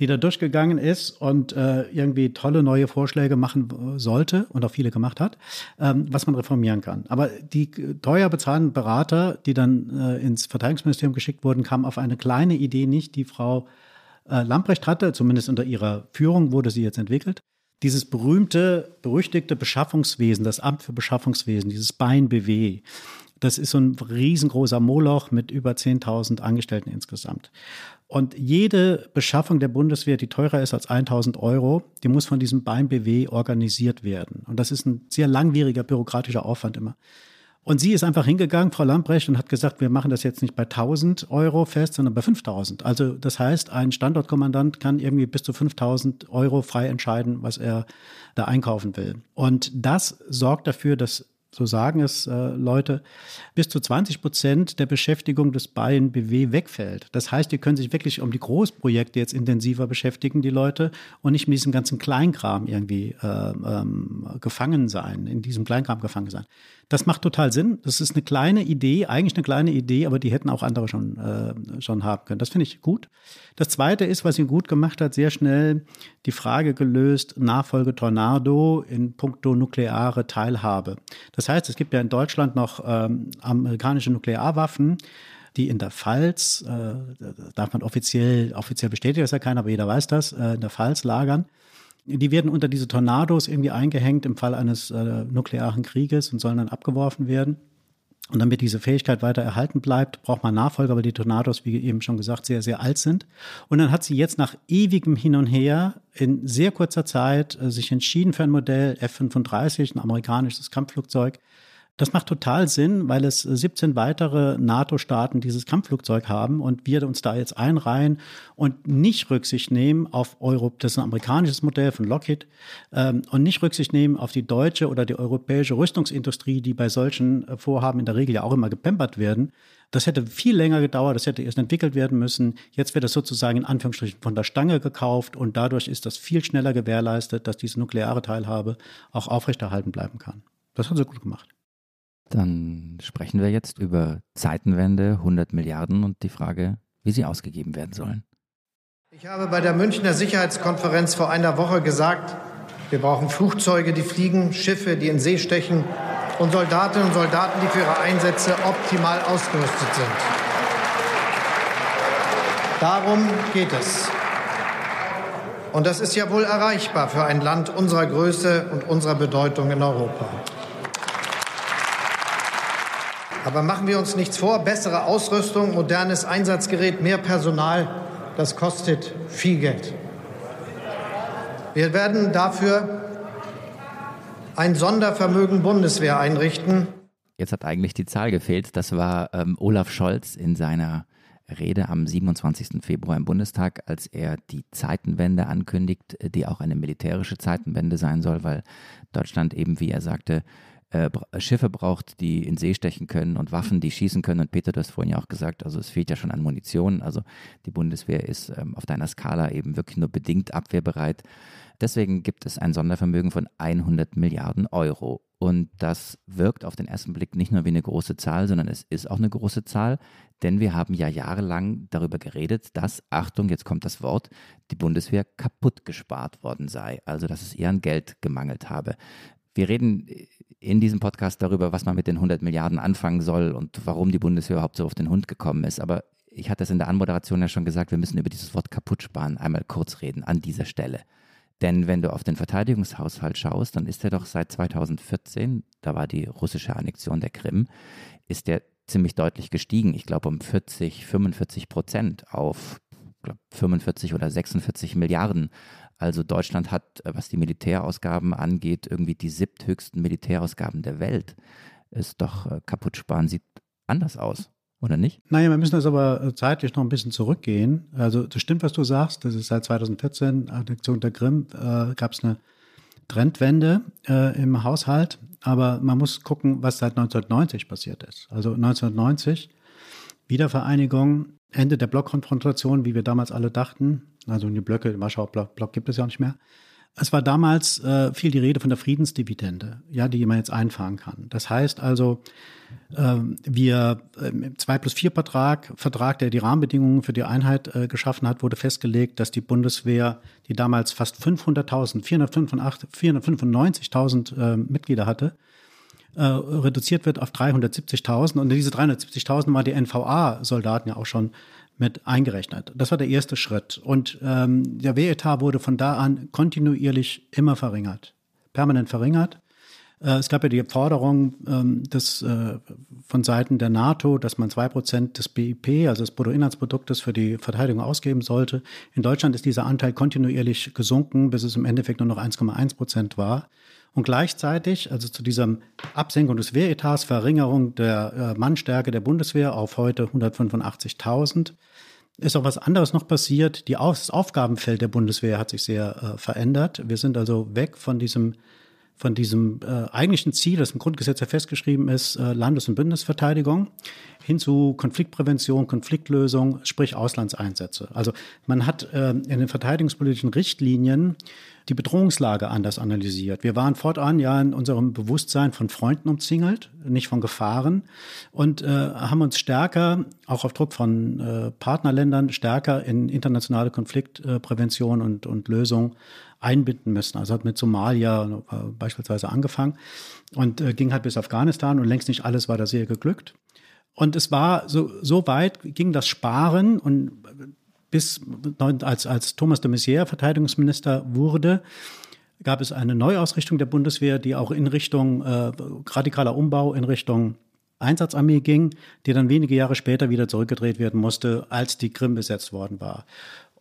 die da durchgegangen ist und äh, irgendwie tolle neue Vorschläge machen sollte und auch viele gemacht hat, ähm, was man reformieren kann. Aber die teuer bezahlten Berater, die dann äh, ins Verteidigungsministerium geschickt wurden, kamen auf eine kleine Idee nicht, die Frau äh, Lamprecht hatte, zumindest unter ihrer Führung wurde sie jetzt entwickelt. Dieses berühmte, berüchtigte Beschaffungswesen, das Amt für Beschaffungswesen, dieses Bein BW, das ist so ein riesengroßer Moloch mit über 10.000 Angestellten insgesamt. Und jede Beschaffung der Bundeswehr, die teurer ist als 1000 Euro, die muss von diesem Bein BW organisiert werden. Und das ist ein sehr langwieriger bürokratischer Aufwand immer. Und sie ist einfach hingegangen, Frau Lamprecht, und hat gesagt, wir machen das jetzt nicht bei 1000 Euro fest, sondern bei 5000. Also das heißt, ein Standortkommandant kann irgendwie bis zu 5000 Euro frei entscheiden, was er da einkaufen will. Und das sorgt dafür, dass so sagen es äh, Leute, bis zu 20 Prozent der Beschäftigung des Bayern BW wegfällt. Das heißt, die können sich wirklich um die Großprojekte jetzt intensiver beschäftigen, die Leute, und nicht mit diesem ganzen Kleinkram irgendwie äh, ähm, gefangen sein, in diesem Kleinkram gefangen sein. Das macht total Sinn. Das ist eine kleine Idee, eigentlich eine kleine Idee, aber die hätten auch andere schon, äh, schon haben können. Das finde ich gut. Das Zweite ist, was ihn gut gemacht hat, sehr schnell die Frage gelöst, Nachfolge Tornado in puncto nukleare Teilhabe. Das heißt, es gibt ja in Deutschland noch ähm, amerikanische Nuklearwaffen, die in der Pfalz, äh, darf man offiziell, offiziell bestätigt das ja keiner, aber jeder weiß das, äh, in der Pfalz lagern die werden unter diese Tornados irgendwie eingehängt im Fall eines äh, nuklearen Krieges und sollen dann abgeworfen werden. Und damit diese Fähigkeit weiter erhalten bleibt, braucht man Nachfolger, weil die Tornados, wie eben schon gesagt, sehr, sehr alt sind. Und dann hat sie jetzt nach ewigem Hin und Her in sehr kurzer Zeit äh, sich entschieden für ein Modell F-35, ein amerikanisches Kampfflugzeug, das macht total Sinn, weil es 17 weitere NATO-Staaten dieses Kampfflugzeug haben und wir uns da jetzt einreihen und nicht Rücksicht nehmen auf Europa, das ist ein amerikanisches Modell von Lockheed, ähm, und nicht Rücksicht nehmen auf die deutsche oder die europäische Rüstungsindustrie, die bei solchen äh, Vorhaben in der Regel ja auch immer gepempert werden. Das hätte viel länger gedauert, das hätte erst entwickelt werden müssen. Jetzt wird das sozusagen in Anführungsstrichen von der Stange gekauft und dadurch ist das viel schneller gewährleistet, dass diese nukleare Teilhabe auch aufrechterhalten bleiben kann. Das hat sie gut gemacht. Dann sprechen wir jetzt über Zeitenwende, 100 Milliarden und die Frage, wie sie ausgegeben werden sollen. Ich habe bei der Münchner Sicherheitskonferenz vor einer Woche gesagt, wir brauchen Flugzeuge, die fliegen, Schiffe, die in See stechen und Soldatinnen und Soldaten, die für ihre Einsätze optimal ausgerüstet sind. Darum geht es. Und das ist ja wohl erreichbar für ein Land unserer Größe und unserer Bedeutung in Europa. Aber machen wir uns nichts vor, bessere Ausrüstung, modernes Einsatzgerät, mehr Personal, das kostet viel Geld. Wir werden dafür ein Sondervermögen Bundeswehr einrichten. Jetzt hat eigentlich die Zahl gefehlt. Das war ähm, Olaf Scholz in seiner Rede am 27. Februar im Bundestag, als er die Zeitenwende ankündigt, die auch eine militärische Zeitenwende sein soll, weil Deutschland eben, wie er sagte, äh, Schiffe braucht, die in See stechen können und Waffen, die schießen können. Und Peter, du hast vorhin ja auch gesagt, also es fehlt ja schon an Munition. Also die Bundeswehr ist ähm, auf deiner Skala eben wirklich nur bedingt abwehrbereit. Deswegen gibt es ein Sondervermögen von 100 Milliarden Euro. Und das wirkt auf den ersten Blick nicht nur wie eine große Zahl, sondern es ist auch eine große Zahl, denn wir haben ja jahrelang darüber geredet, dass, Achtung, jetzt kommt das Wort, die Bundeswehr kaputt gespart worden sei, also dass es eher an Geld gemangelt habe. Wir reden in diesem Podcast darüber, was man mit den 100 Milliarden anfangen soll und warum die Bundeswehr überhaupt so auf den Hund gekommen ist. Aber ich hatte es in der Anmoderation ja schon gesagt, wir müssen über dieses Wort kaputt sparen einmal kurz reden an dieser Stelle. Denn wenn du auf den Verteidigungshaushalt schaust, dann ist er doch seit 2014, da war die russische Annexion der Krim, ist der ziemlich deutlich gestiegen. Ich glaube um 40, 45 Prozent auf glaub, 45 oder 46 Milliarden. Also Deutschland hat, äh, was die Militärausgaben angeht, irgendwie die siebthöchsten Militärausgaben der Welt. Ist doch äh, kaputt sparen, sieht anders aus oder nicht? Naja, wir müssen das aber äh, zeitlich noch ein bisschen zurückgehen. Also das stimmt, was du sagst. Das ist seit 2014, Annexion der Krim, äh, gab es eine Trendwende äh, im Haushalt. Aber man muss gucken, was seit 1990 passiert ist. Also 1990, Wiedervereinigung, Ende der Blockkonfrontation, wie wir damals alle dachten. Also die Blöcke, den Warschauer Block, Block gibt es ja auch nicht mehr. Es war damals äh, viel die Rede von der Friedensdividende, ja, die man jetzt einfahren kann. Das heißt also, äh, wir äh, im 2 plus 4 Vertrag, Vertrag, der die Rahmenbedingungen für die Einheit äh, geschaffen hat, wurde festgelegt, dass die Bundeswehr, die damals fast 500.000, 495.000 äh, Mitglieder hatte, äh, reduziert wird auf 370.000. Und diese 370.000 waren die NVA-Soldaten ja auch schon mit eingerechnet. Das war der erste Schritt. Und ähm, der Wehretat wurde von da an kontinuierlich immer verringert, permanent verringert. Äh, es gab ja die Forderung ähm, des, äh, von Seiten der NATO, dass man zwei Prozent des BIP, also des Bruttoinlandsproduktes, für die Verteidigung ausgeben sollte. In Deutschland ist dieser Anteil kontinuierlich gesunken, bis es im Endeffekt nur noch 1,1 Prozent war. Und gleichzeitig, also zu dieser Absenkung des Wehretats, Verringerung der äh, Mannstärke der Bundeswehr auf heute 185.000, ist auch was anderes noch passiert. Die das Aufgabenfeld der Bundeswehr hat sich sehr äh, verändert. Wir sind also weg von diesem von diesem äh, eigentlichen Ziel, das im Grundgesetz ja festgeschrieben ist, äh, Landes- und Bündnisverteidigung, hin zu Konfliktprävention, Konfliktlösung, sprich Auslandseinsätze. Also man hat äh, in den verteidigungspolitischen Richtlinien die Bedrohungslage anders analysiert. Wir waren fortan ja in unserem Bewusstsein von Freunden umzingelt, nicht von Gefahren und äh, haben uns stärker, auch auf Druck von äh, Partnerländern, stärker in internationale Konfliktprävention und, und Lösung einbinden müssen. Also hat mit Somalia äh, beispielsweise angefangen und äh, ging halt bis Afghanistan und längst nicht alles war da sehr geglückt. Und es war so, so weit ging das Sparen und bis als, als Thomas de Maizière Verteidigungsminister wurde, gab es eine Neuausrichtung der Bundeswehr, die auch in Richtung äh, radikaler Umbau, in Richtung Einsatzarmee ging, die dann wenige Jahre später wieder zurückgedreht werden musste, als die Krim besetzt worden war.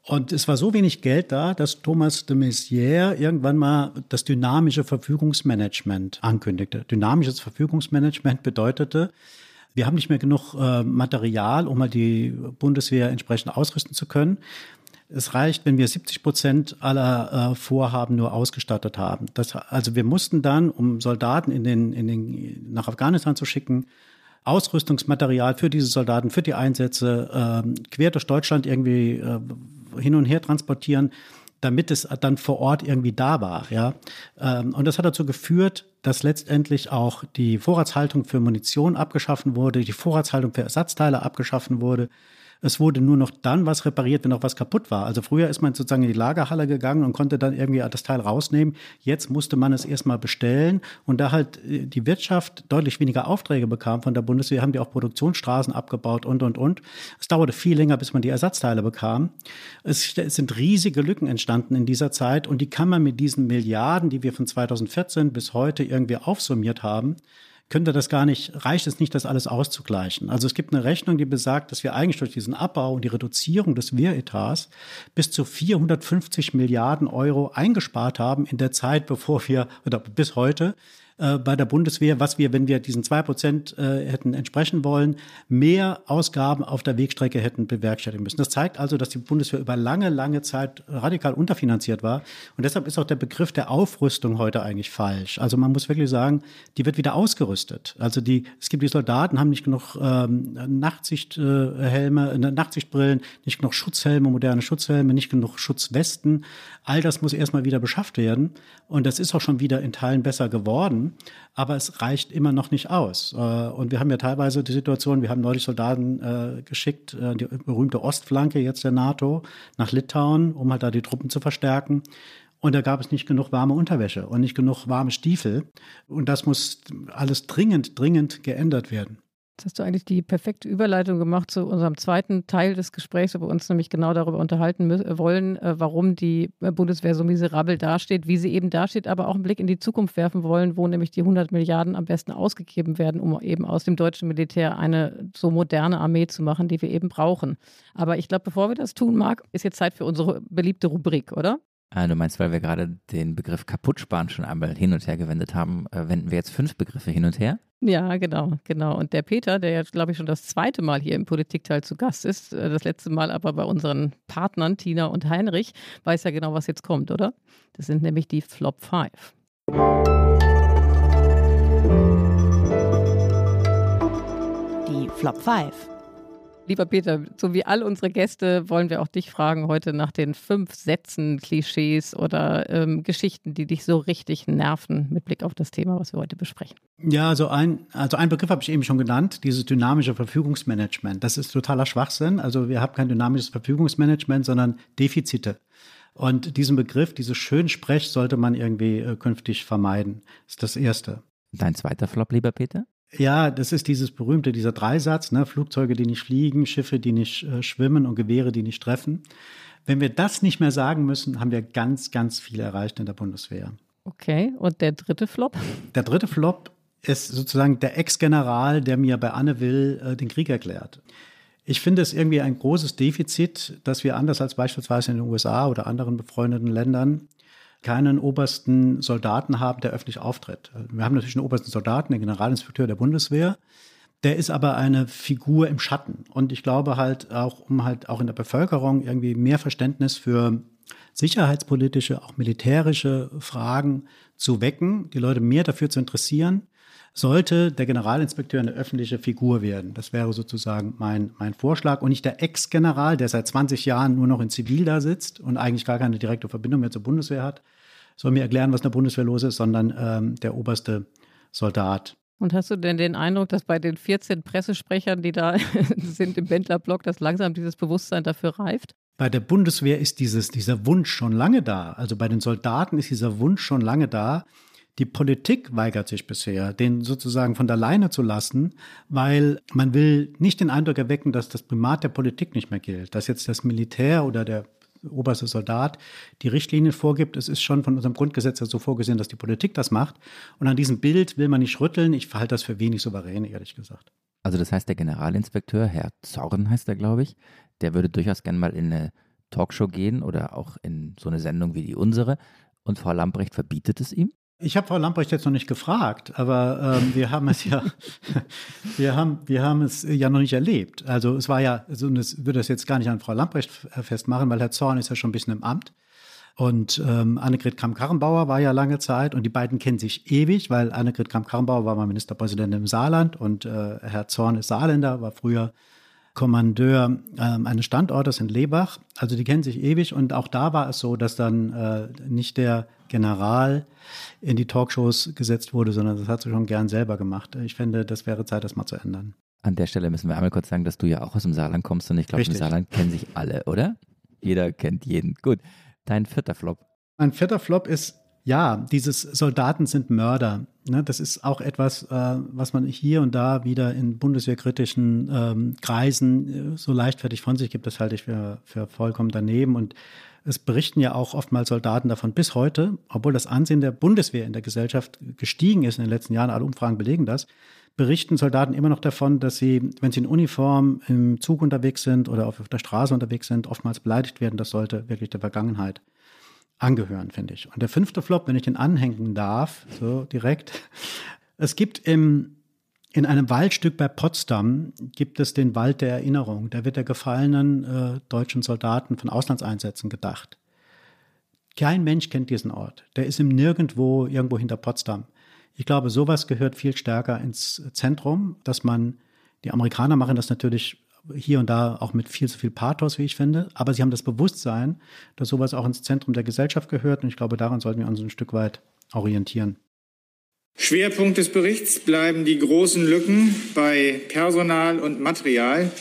Und es war so wenig Geld da, dass Thomas de Maizière irgendwann mal das dynamische Verfügungsmanagement ankündigte. Dynamisches Verfügungsmanagement bedeutete, wir haben nicht mehr genug äh, Material, um mal die Bundeswehr entsprechend ausrüsten zu können. Es reicht, wenn wir 70 Prozent aller äh, Vorhaben nur ausgestattet haben. Das, also wir mussten dann, um Soldaten in den, in den, nach Afghanistan zu schicken, Ausrüstungsmaterial für diese Soldaten, für die Einsätze äh, quer durch Deutschland irgendwie äh, hin und her transportieren damit es dann vor Ort irgendwie da war. Ja? Ähm, und das hat dazu geführt, dass letztendlich auch die Vorratshaltung für Munition abgeschaffen wurde, die Vorratshaltung für Ersatzteile abgeschaffen wurde. Es wurde nur noch dann was repariert, wenn auch was kaputt war. Also früher ist man sozusagen in die Lagerhalle gegangen und konnte dann irgendwie das Teil rausnehmen. Jetzt musste man es erstmal bestellen. Und da halt äh, die Wirtschaft deutlich weniger Aufträge bekam von der Bundeswehr, haben die auch Produktionsstraßen abgebaut und, und, und. Es dauerte viel länger, bis man die Ersatzteile bekam. Es, es sind riesige Lücken entstanden in dieser Zeit und die kann man mit diesen Milliarden, die wir von 2014 bis heute irgendwie aufsummiert haben, könnte das gar nicht, reicht es nicht, das alles auszugleichen. Also es gibt eine Rechnung, die besagt, dass wir eigentlich durch diesen Abbau und die Reduzierung des Wehretats bis zu 450 Milliarden Euro eingespart haben in der Zeit, bevor wir, oder bis heute, äh, bei der Bundeswehr, was wir, wenn wir diesen zwei Prozent äh, hätten entsprechen wollen, mehr Ausgaben auf der Wegstrecke hätten bewerkstelligen müssen. Das zeigt also, dass die Bundeswehr über lange, lange Zeit radikal unterfinanziert war. Und deshalb ist auch der Begriff der Aufrüstung heute eigentlich falsch. Also man muss wirklich sagen, die wird wieder ausgerüstet. Also die, es gibt die Soldaten, haben nicht genug ähm, Nachtsichthelme, äh, Nachtsichtbrillen, nicht genug Schutzhelme, moderne Schutzhelme, nicht genug Schutzwesten. All das muss erstmal wieder beschafft werden. Und das ist auch schon wieder in Teilen besser geworden. Aber es reicht immer noch nicht aus. Äh, und wir haben ja teilweise die Situation, wir haben neulich Soldaten äh, geschickt, äh, die berühmte Ostflanke jetzt der NATO nach Litauen, um halt da die Truppen zu verstärken. Und da gab es nicht genug warme Unterwäsche und nicht genug warme Stiefel. Und das muss alles dringend, dringend geändert werden. Jetzt hast du eigentlich die perfekte Überleitung gemacht zu unserem zweiten Teil des Gesprächs, wo wir uns nämlich genau darüber unterhalten wollen, äh, warum die äh, Bundeswehr so miserabel dasteht, wie sie eben dasteht, aber auch einen Blick in die Zukunft werfen wollen, wo nämlich die 100 Milliarden am besten ausgegeben werden, um eben aus dem deutschen Militär eine so moderne Armee zu machen, die wir eben brauchen. Aber ich glaube, bevor wir das tun, Marc, ist jetzt Zeit für unsere beliebte Rubrik, oder? Ah, du meinst, weil wir gerade den Begriff kaputtsparen schon einmal hin und her gewendet haben, äh, wenden wir jetzt fünf Begriffe hin und her? Ja, genau, genau. Und der Peter, der jetzt, glaube ich, schon das zweite Mal hier im Politikteil zu Gast ist, äh, das letzte Mal aber bei unseren Partnern Tina und Heinrich, weiß ja genau, was jetzt kommt, oder? Das sind nämlich die Flop 5. Die Flop 5. Lieber Peter, so wie all unsere Gäste wollen wir auch dich fragen heute nach den fünf Sätzen, Klischees oder ähm, Geschichten, die dich so richtig nerven mit Blick auf das Thema, was wir heute besprechen. Ja, also ein, also ein Begriff habe ich eben schon genannt, dieses dynamische Verfügungsmanagement. Das ist totaler Schwachsinn. Also wir haben kein dynamisches Verfügungsmanagement, sondern Defizite. Und diesen Begriff, dieses Schönsprech sollte man irgendwie äh, künftig vermeiden. Das ist das Erste. Dein zweiter Flop, lieber Peter? Ja, das ist dieses berühmte, dieser Dreisatz, ne? Flugzeuge, die nicht fliegen, Schiffe, die nicht äh, schwimmen und Gewehre, die nicht treffen. Wenn wir das nicht mehr sagen müssen, haben wir ganz, ganz viel erreicht in der Bundeswehr. Okay, und der dritte Flop? Der dritte Flop ist sozusagen der Ex-General, der mir bei Anne Will äh, den Krieg erklärt. Ich finde es irgendwie ein großes Defizit, dass wir anders als beispielsweise in den USA oder anderen befreundeten Ländern keinen obersten Soldaten haben, der öffentlich auftritt. Wir haben natürlich einen obersten Soldaten, den Generalinspekteur der Bundeswehr. Der ist aber eine Figur im Schatten. Und ich glaube halt auch, um halt auch in der Bevölkerung irgendwie mehr Verständnis für sicherheitspolitische, auch militärische Fragen zu wecken, die Leute mehr dafür zu interessieren, sollte der Generalinspekteur eine öffentliche Figur werden. Das wäre sozusagen mein, mein Vorschlag und nicht der Ex-General, der seit 20 Jahren nur noch in Zivil da sitzt und eigentlich gar keine direkte Verbindung mehr zur Bundeswehr hat, soll mir erklären, was in der Bundeswehr los ist, sondern ähm, der oberste Soldat. Und hast du denn den Eindruck, dass bei den 14 Pressesprechern, die da sind im Bändlerblock, dass langsam dieses Bewusstsein dafür reift? Bei der Bundeswehr ist dieses, dieser Wunsch schon lange da. Also bei den Soldaten ist dieser Wunsch schon lange da. Die Politik weigert sich bisher, den sozusagen von der Leine zu lassen, weil man will nicht den Eindruck erwecken, dass das Primat der Politik nicht mehr gilt, dass jetzt das Militär oder der oberste Soldat die Richtlinien vorgibt. Es ist schon von unserem Grundgesetz so vorgesehen, dass die Politik das macht. Und an diesem Bild will man nicht rütteln. Ich verhalte das für wenig souverän, ehrlich gesagt. Also das heißt, der Generalinspekteur, Herr Zorn heißt er, glaube ich, der würde durchaus gerne mal in eine Talkshow gehen oder auch in so eine Sendung wie die unsere. Und Frau Lamprecht verbietet es ihm? Ich habe Frau Lamprecht jetzt noch nicht gefragt, aber ähm, wir haben es ja, wir haben, wir haben es ja noch nicht erlebt. Also es war ja, also das würde das jetzt gar nicht an Frau Lamprecht festmachen, weil Herr Zorn ist ja schon ein bisschen im Amt. Und ähm, Annegret Kramp-Karrenbauer war ja lange Zeit und die beiden kennen sich ewig, weil Annegret Kramp-Karrenbauer war mal Ministerpräsidentin im Saarland und äh, Herr Zorn ist Saarländer, war früher Kommandeur ähm, eines Standortes in Lebach. Also die kennen sich ewig und auch da war es so, dass dann äh, nicht der General in die Talkshows gesetzt wurde, sondern das hat sie schon gern selber gemacht. Ich finde, das wäre Zeit, das mal zu ändern. An der Stelle müssen wir einmal kurz sagen, dass du ja auch aus dem Saarland kommst und ich glaube, im Saarland kennen sich alle, oder? Jeder kennt jeden. Gut. Dein vierter Flop. Mein vierter Flop ist ja, dieses Soldaten sind Mörder. Ne, das ist auch etwas, äh, was man hier und da wieder in bundeswehrkritischen ähm, Kreisen äh, so leichtfertig von sich gibt. Das halte ich für, für vollkommen daneben. Und es berichten ja auch oftmals Soldaten davon bis heute, obwohl das Ansehen der Bundeswehr in der Gesellschaft gestiegen ist in den letzten Jahren, alle Umfragen belegen das, berichten Soldaten immer noch davon, dass sie, wenn sie in Uniform im Zug unterwegs sind oder auf der Straße unterwegs sind, oftmals beleidigt werden. Das sollte wirklich der Vergangenheit angehören, finde ich. Und der fünfte Flop, wenn ich den anhängen darf, so direkt. Es gibt im, in einem Waldstück bei Potsdam gibt es den Wald der Erinnerung. Da wird der gefallenen äh, deutschen Soldaten von Auslandseinsätzen gedacht. Kein Mensch kennt diesen Ort. Der ist im Nirgendwo irgendwo hinter Potsdam. Ich glaube, sowas gehört viel stärker ins Zentrum, dass man, die Amerikaner machen das natürlich hier und da auch mit viel zu viel Pathos, wie ich finde. Aber sie haben das Bewusstsein, dass sowas auch ins Zentrum der Gesellschaft gehört. Und ich glaube, daran sollten wir uns ein Stück weit orientieren. Schwerpunkt des Berichts bleiben die großen Lücken bei Personal und Material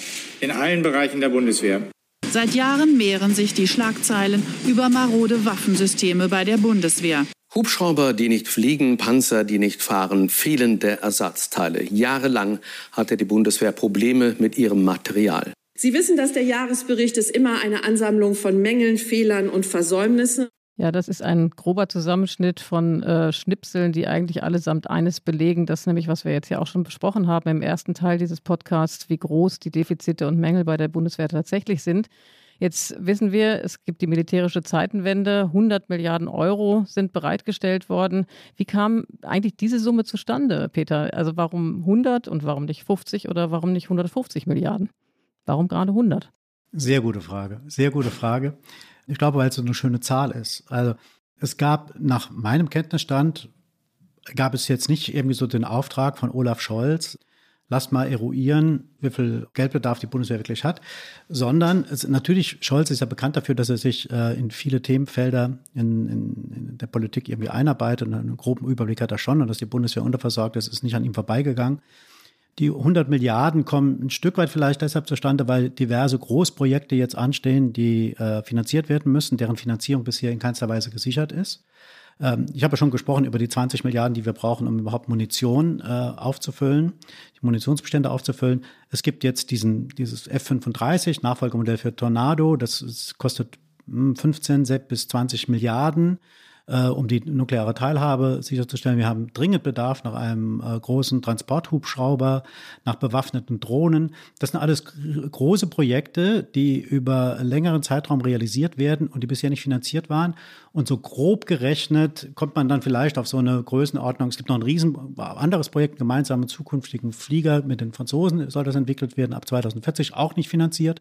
in allen Bereichen der Bundeswehr. Seit Jahren mehren sich die Schlagzeilen über marode Waffensysteme bei der Bundeswehr. Hubschrauber, die nicht fliegen, Panzer, die nicht fahren, fehlende Ersatzteile. Jahrelang hatte die Bundeswehr Probleme mit ihrem Material. Sie wissen, dass der Jahresbericht ist immer eine Ansammlung von Mängeln, Fehlern und Versäumnissen. Ja, das ist ein grober Zusammenschnitt von äh, Schnipseln, die eigentlich allesamt eines belegen, das nämlich, was wir jetzt ja auch schon besprochen haben im ersten Teil dieses Podcasts, wie groß die Defizite und Mängel bei der Bundeswehr tatsächlich sind. Jetzt wissen wir, es gibt die militärische Zeitenwende. 100 Milliarden Euro sind bereitgestellt worden. Wie kam eigentlich diese Summe zustande, Peter? Also warum 100 und warum nicht 50 oder warum nicht 150 Milliarden? Warum gerade 100? Sehr gute Frage. Sehr gute Frage. Ich glaube, weil es so eine schöne Zahl ist. Also es gab nach meinem Kenntnisstand, gab es jetzt nicht irgendwie so den Auftrag von Olaf Scholz, lasst mal eruieren, wie viel Geldbedarf die Bundeswehr wirklich hat, sondern es, natürlich, Scholz ist ja bekannt dafür, dass er sich äh, in viele Themenfelder in, in, in, der Politik irgendwie einarbeitet und einen groben Überblick hat er schon und dass die Bundeswehr unterversorgt ist, ist nicht an ihm vorbeigegangen. Die 100 Milliarden kommen ein Stück weit vielleicht deshalb zustande, weil diverse Großprojekte jetzt anstehen, die äh, finanziert werden müssen, deren Finanzierung bisher in keinster Weise gesichert ist. Ähm, ich habe ja schon gesprochen über die 20 Milliarden, die wir brauchen, um überhaupt Munition äh, aufzufüllen, die Munitionsbestände aufzufüllen. Es gibt jetzt diesen, dieses F-35, Nachfolgemodell für Tornado, das, das kostet 15 hm, bis 20 Milliarden äh, um die nukleare Teilhabe sicherzustellen. Wir haben dringend Bedarf nach einem äh, großen Transporthubschrauber, nach bewaffneten Drohnen. Das sind alles große Projekte, die über längeren Zeitraum realisiert werden und die bisher nicht finanziert waren. Und so grob gerechnet kommt man dann vielleicht auf so eine Größenordnung. Es gibt noch ein riesen anderes Projekt, gemeinsame zukünftigen Flieger mit den Franzosen soll das entwickelt werden, ab 2040 auch nicht finanziert.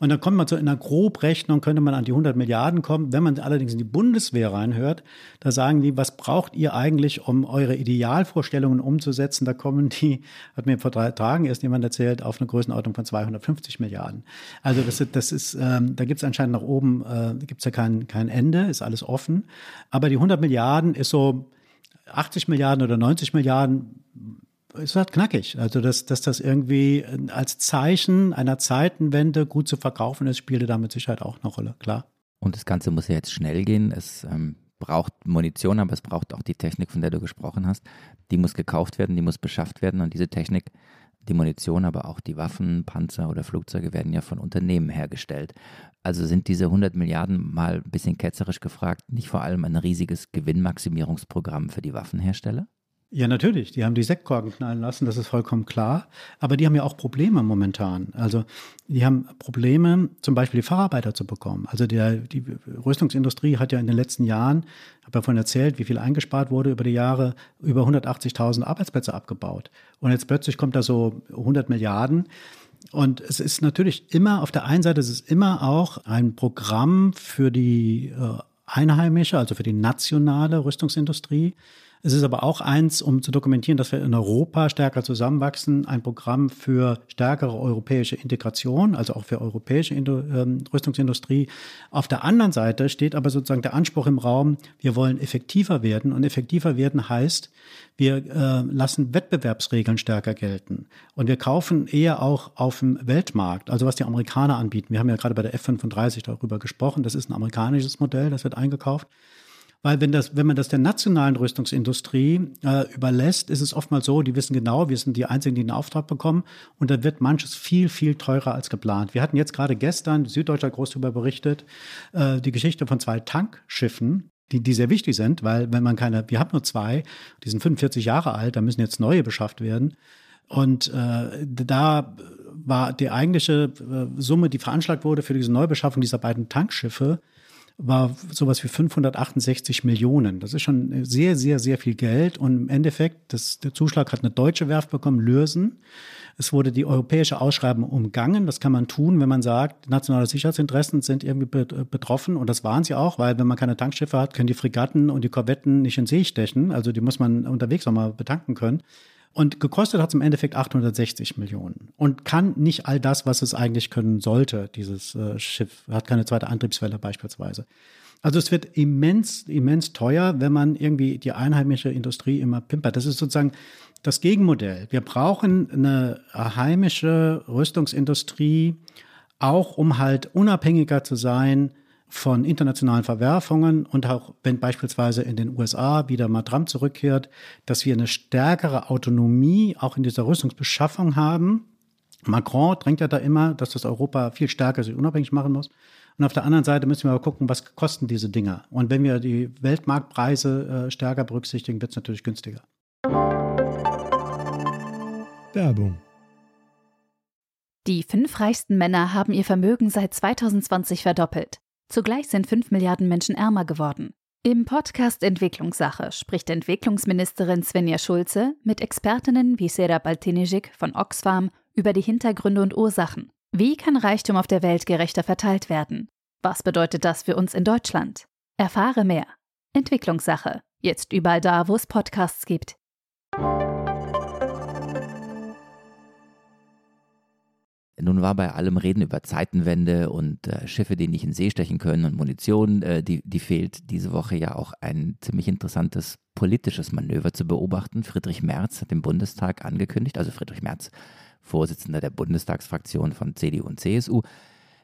Und dann kommt man zu einer Grobrechnung, könnte man an die 100 Milliarden kommen. Wenn man allerdings in die Bundeswehr reinhört, da sagen die, was braucht ihr eigentlich, um eure Idealvorstellungen umzusetzen? Da kommen die, hat mir vor drei Tagen erst jemand erzählt, auf eine Größenordnung von 250 Milliarden. Also das, das ist, ähm, da gibt es anscheinend nach oben, äh, gibt es ja kein, kein Ende, ist alles offen. Aber die 100 Milliarden ist so 80 Milliarden oder 90 Milliarden ist halt knackig. Also, dass, dass das irgendwie als Zeichen einer Zeitenwende gut zu verkaufen ist, spielte da mit Sicherheit auch eine Rolle, klar. Und das Ganze muss ja jetzt schnell gehen. Es ähm, braucht Munition, aber es braucht auch die Technik, von der du gesprochen hast. Die muss gekauft werden, die muss beschafft werden und diese Technik, die Munition, aber auch die Waffen, Panzer oder Flugzeuge werden ja von Unternehmen hergestellt. Also sind diese 100 Milliarden mal ein bisschen ketzerisch gefragt, nicht vor allem ein riesiges Gewinnmaximierungsprogramm für die Waffenhersteller? Ja, natürlich. Die haben die Sektkorken knallen lassen, das ist vollkommen klar. Aber die haben ja auch Probleme momentan. Also die haben Probleme, zum Beispiel die Facharbeiter zu bekommen. Also der, die Rüstungsindustrie hat ja in den letzten Jahren, habe ja vorhin erzählt, wie viel eingespart wurde über die Jahre, über 180.000 Arbeitsplätze abgebaut. Und jetzt plötzlich kommt da so 100 Milliarden. Und es ist natürlich immer, auf der einen Seite es ist immer auch ein Programm für die äh, einheimische, also für die nationale Rüstungsindustrie. Es ist aber auch eins, um zu dokumentieren, dass wir in Europa stärker zusammenwachsen, ein Programm für stärkere europäische Integration, also auch für europäische ähm, Rüstungsindustrie. Auf der anderen Seite steht aber sozusagen der Anspruch im Raum, wir wollen effektiver werden. Und effektiver werden heißt, wir äh, lassen Wettbewerbsregeln stärker gelten. Und wir kaufen eher auch auf dem Weltmarkt, also was die Amerikaner anbieten. Wir haben ja gerade bei der F-35 darüber gesprochen. Das ist ein amerikanisches Modell, das wird eingekauft. Weil wenn, das, wenn man das der nationalen Rüstungsindustrie äh, überlässt, ist es oftmals so, die wissen genau, wir sind die Einzigen, die einen Auftrag bekommen und dann wird manches viel, viel teurer als geplant. Wir hatten jetzt gerade gestern, Süddeutscher groß darüber berichtet, äh, die Geschichte von zwei Tankschiffen, die, die sehr wichtig sind, weil wenn man keine, wir haben nur zwei, die sind 45 Jahre alt, da müssen jetzt neue beschafft werden. Und äh, da war die eigentliche äh, Summe, die veranschlagt wurde für diese Neubeschaffung dieser beiden Tankschiffe, war sowas wie 568 Millionen. Das ist schon sehr, sehr, sehr viel Geld. Und im Endeffekt, das, der Zuschlag hat eine deutsche Werft bekommen, Lürsen. Es wurde die europäische Ausschreibung umgangen. Das kann man tun, wenn man sagt, nationale Sicherheitsinteressen sind irgendwie betroffen. Und das waren sie auch, weil wenn man keine Tankschiffe hat, können die Fregatten und die Korvetten nicht in See stechen. Also die muss man unterwegs auch mal betanken können. Und gekostet hat es im Endeffekt 860 Millionen und kann nicht all das, was es eigentlich können sollte, dieses äh, Schiff. Hat keine zweite Antriebswelle beispielsweise. Also es wird immens, immens teuer, wenn man irgendwie die einheimische Industrie immer pimpert. Das ist sozusagen das Gegenmodell. Wir brauchen eine heimische Rüstungsindustrie, auch um halt unabhängiger zu sein von internationalen Verwerfungen und auch wenn beispielsweise in den USA wieder mal Trump zurückkehrt, dass wir eine stärkere Autonomie auch in dieser Rüstungsbeschaffung haben. Macron drängt ja da immer, dass das Europa viel stärker sich unabhängig machen muss. Und auf der anderen Seite müssen wir aber gucken, was kosten diese Dinger. Und wenn wir die Weltmarktpreise äh, stärker berücksichtigen, wird es natürlich günstiger. Werbung. Die fünf reichsten Männer haben ihr Vermögen seit 2020 verdoppelt. Zugleich sind fünf Milliarden Menschen ärmer geworden. Im Podcast Entwicklungssache spricht Entwicklungsministerin Svenja Schulze mit Expertinnen wie Sera Baltinijic von Oxfam über die Hintergründe und Ursachen. Wie kann Reichtum auf der Welt gerechter verteilt werden? Was bedeutet das für uns in Deutschland? Erfahre mehr. Entwicklungssache. Jetzt überall da, wo es Podcasts gibt. Nun war bei allem Reden über Zeitenwende und äh, Schiffe, die nicht in See stechen können und Munition, äh, die, die fehlt diese Woche ja auch ein ziemlich interessantes politisches Manöver zu beobachten. Friedrich Merz hat im Bundestag angekündigt, also Friedrich Merz, Vorsitzender der Bundestagsfraktion von CDU und CSU,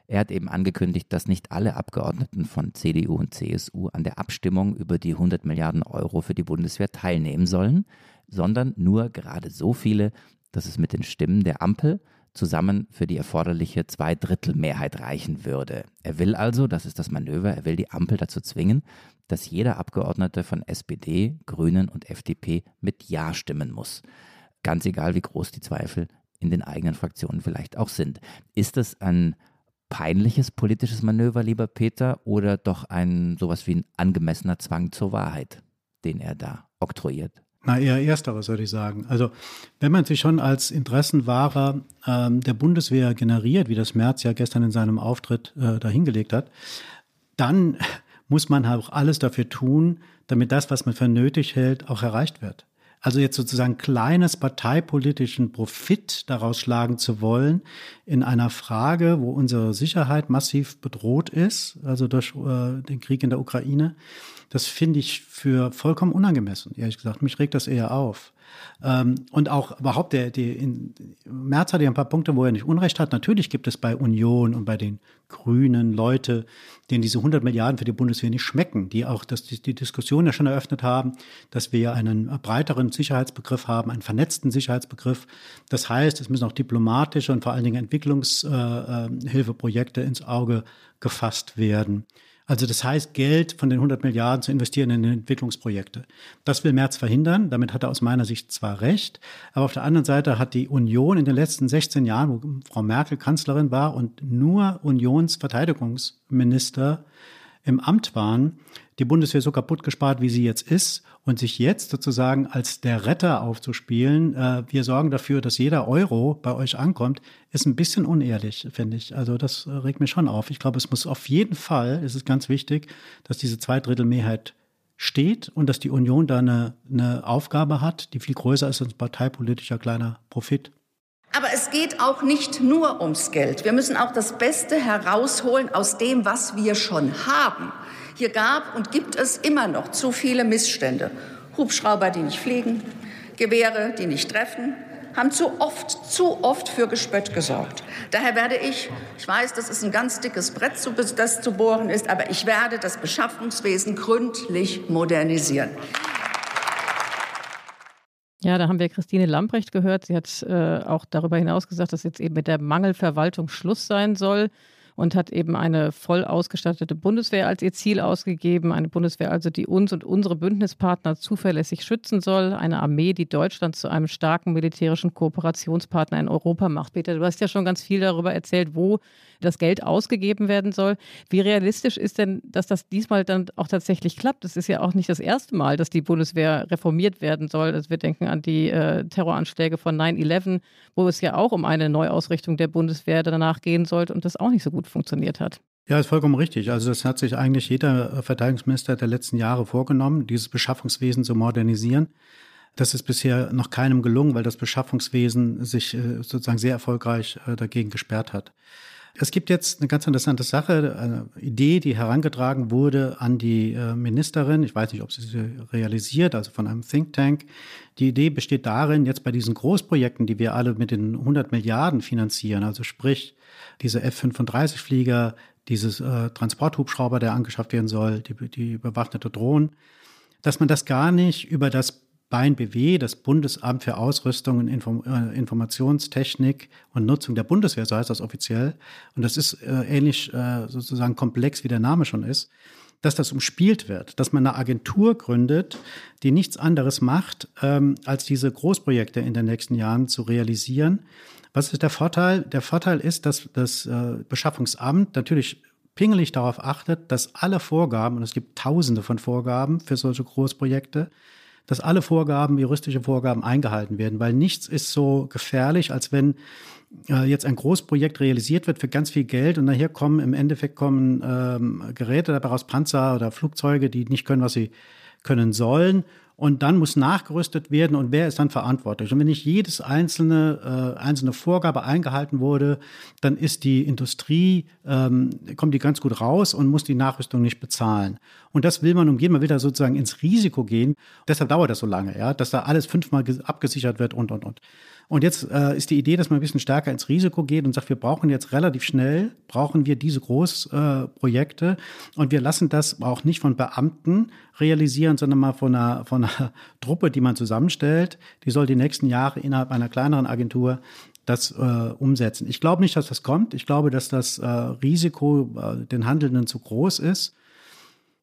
er hat eben angekündigt, dass nicht alle Abgeordneten von CDU und CSU an der Abstimmung über die 100 Milliarden Euro für die Bundeswehr teilnehmen sollen, sondern nur gerade so viele, dass es mit den Stimmen der Ampel zusammen für die erforderliche Zweidrittelmehrheit reichen würde. Er will also, das ist das Manöver, er will die Ampel dazu zwingen, dass jeder Abgeordnete von SPD, Grünen und FDP mit Ja stimmen muss. Ganz egal, wie groß die Zweifel in den eigenen Fraktionen vielleicht auch sind. Ist es ein peinliches politisches Manöver, lieber Peter, oder doch ein sowas wie ein angemessener Zwang zur Wahrheit, den er da oktroyiert? Na, eher ersteres, würde ich sagen. Also, wenn man sich schon als Interessenwahrer ähm, der Bundeswehr generiert, wie das Merz ja gestern in seinem Auftritt äh, dahingelegt hat, dann muss man auch alles dafür tun, damit das, was man für nötig hält, auch erreicht wird. Also jetzt sozusagen kleines parteipolitischen Profit daraus schlagen zu wollen in einer Frage, wo unsere Sicherheit massiv bedroht ist, also durch äh, den Krieg in der Ukraine, das finde ich für vollkommen unangemessen, ehrlich gesagt. Mich regt das eher auf. Ähm, und auch überhaupt, der, die, in, Merz hat ja ein paar Punkte, wo er nicht Unrecht hat. Natürlich gibt es bei Union und bei den Grünen Leute, denen diese 100 Milliarden für die Bundeswehr nicht schmecken, die auch das, die, die Diskussion ja schon eröffnet haben, dass wir einen breiteren Sicherheitsbegriff haben, einen vernetzten Sicherheitsbegriff. Das heißt, es müssen auch diplomatische und vor allen Dingen Entwicklungshilfeprojekte äh, ins Auge gefasst werden. Also das heißt, Geld von den 100 Milliarden zu investieren in Entwicklungsprojekte. Das will Merz verhindern. Damit hat er aus meiner Sicht zwar recht, aber auf der anderen Seite hat die Union in den letzten 16 Jahren, wo Frau Merkel Kanzlerin war und nur Unionsverteidigungsminister im Amt waren, die Bundeswehr so kaputt gespart, wie sie jetzt ist und sich jetzt sozusagen als der Retter aufzuspielen, äh, wir sorgen dafür, dass jeder Euro bei euch ankommt, ist ein bisschen unehrlich, finde ich. Also das äh, regt mich schon auf. Ich glaube, es muss auf jeden Fall, es ist ganz wichtig, dass diese Zweidrittelmehrheit steht und dass die Union da eine, eine Aufgabe hat, die viel größer ist als ein parteipolitischer kleiner Profit. Aber es geht auch nicht nur ums Geld. Wir müssen auch das Beste herausholen aus dem, was wir schon haben. Hier gab und gibt es immer noch zu viele Missstände. Hubschrauber, die nicht fliegen, Gewehre, die nicht treffen, haben zu oft, zu oft für Gespött gesorgt. Daher werde ich, ich weiß, das ist ein ganz dickes Brett, das zu bohren ist, aber ich werde das Beschaffungswesen gründlich modernisieren. Ja, da haben wir Christine Lamprecht gehört. Sie hat äh, auch darüber hinaus gesagt, dass jetzt eben mit der Mangelverwaltung Schluss sein soll. und hat eben eine voll ausgestattete Bundeswehr als ihr Ziel ausgegeben. Eine Bundeswehr also, die uns und unsere Bündnispartner zuverlässig schützen soll. Eine Armee, die Deutschland zu einem starken militärischen Kooperationspartner in Europa macht. Peter, du hast ja schon ganz viel darüber erzählt, wo das Geld ausgegeben werden soll. Wie realistisch ist denn, dass das diesmal dann auch tatsächlich klappt? Es ist ja auch nicht das erste Mal, dass die Bundeswehr reformiert werden soll. Also wir denken an die äh, Terroranschläge von 9-11, wo es ja auch um eine Neuausrichtung der Bundeswehr danach gehen sollte und das auch nicht so gut funktioniert hat. Ja, ist vollkommen richtig. Also das hat sich eigentlich jeder äh, Verteidigungsminister der letzten Jahre vorgenommen, dieses Beschaffungswesen zu modernisieren. Das ist bisher noch keinem gelungen, weil das Beschaffungswesen sich äh, sozusagen sehr erfolgreich äh, dagegen gesperrt hat. Es gibt jetzt eine ganz interessante Sache, eine Idee, die herangetragen wurde an die Ministerin. Ich weiß nicht, ob sie sie realisiert, also von einem Think Tank. Die Idee besteht darin, jetzt bei diesen Großprojekten, die wir alle mit den 100 Milliarden finanzieren, also sprich diese F-35-Flieger, dieses äh, Transporthubschrauber, der angeschafft werden soll, die, die bewaffnete Drohnen, dass man das gar nicht über das BAIN-BW, das Bundesamt für Ausrüstung und Inform äh, Informationstechnik und Nutzung der Bundeswehr, so heißt das offiziell, und das ist äh, ähnlich äh, sozusagen komplex, wie der Name schon ist, dass das umspielt wird, dass man eine Agentur gründet, die nichts anderes macht, ähm, als diese Großprojekte in den nächsten Jahren zu realisieren was ist der Vorteil? Der Vorteil ist, dass das äh, Beschaffungsamt natürlich pingelig darauf achtet, dass alle Vorgaben, und es gibt tausende von Vorgaben für solche Großprojekte, dass alle Vorgaben, juristische Vorgaben eingehalten werden, weil nichts ist so gefährlich, als wenn äh, jetzt ein Großprojekt realisiert wird für ganz viel Geld und nachher kommen im Endeffekt kommen ähm, Geräte dabei raus, Panzer oder Flugzeuge, die nicht können, was sie können sollen und dann muss nachgerüstet werden und wer ist dann verantwortlich. Und wenn nicht jedes einzelne, äh, einzelne Vorgabe eingehalten wurde, dann ist die Industrie, ähm, kommt die ganz gut raus und muss die Nachrüstung nicht bezahlen. Und das will man umgehen, man will da sozusagen ins Risiko gehen. Deshalb dauert das so lange, ja, dass da alles fünfmal abgesichert wird und, und, und. Und jetzt äh, ist die Idee, dass man ein bisschen stärker ins Risiko geht und sagt, wir brauchen jetzt relativ schnell, brauchen wir diese Großprojekte äh, und wir lassen das auch nicht von Beamten realisieren, sondern mal von einer, von einer Truppe, die man zusammenstellt. Die soll die nächsten Jahre innerhalb einer kleineren Agentur das äh, umsetzen. Ich glaube nicht, dass das kommt. Ich glaube, dass das äh, Risiko äh, den Handelnden zu groß ist.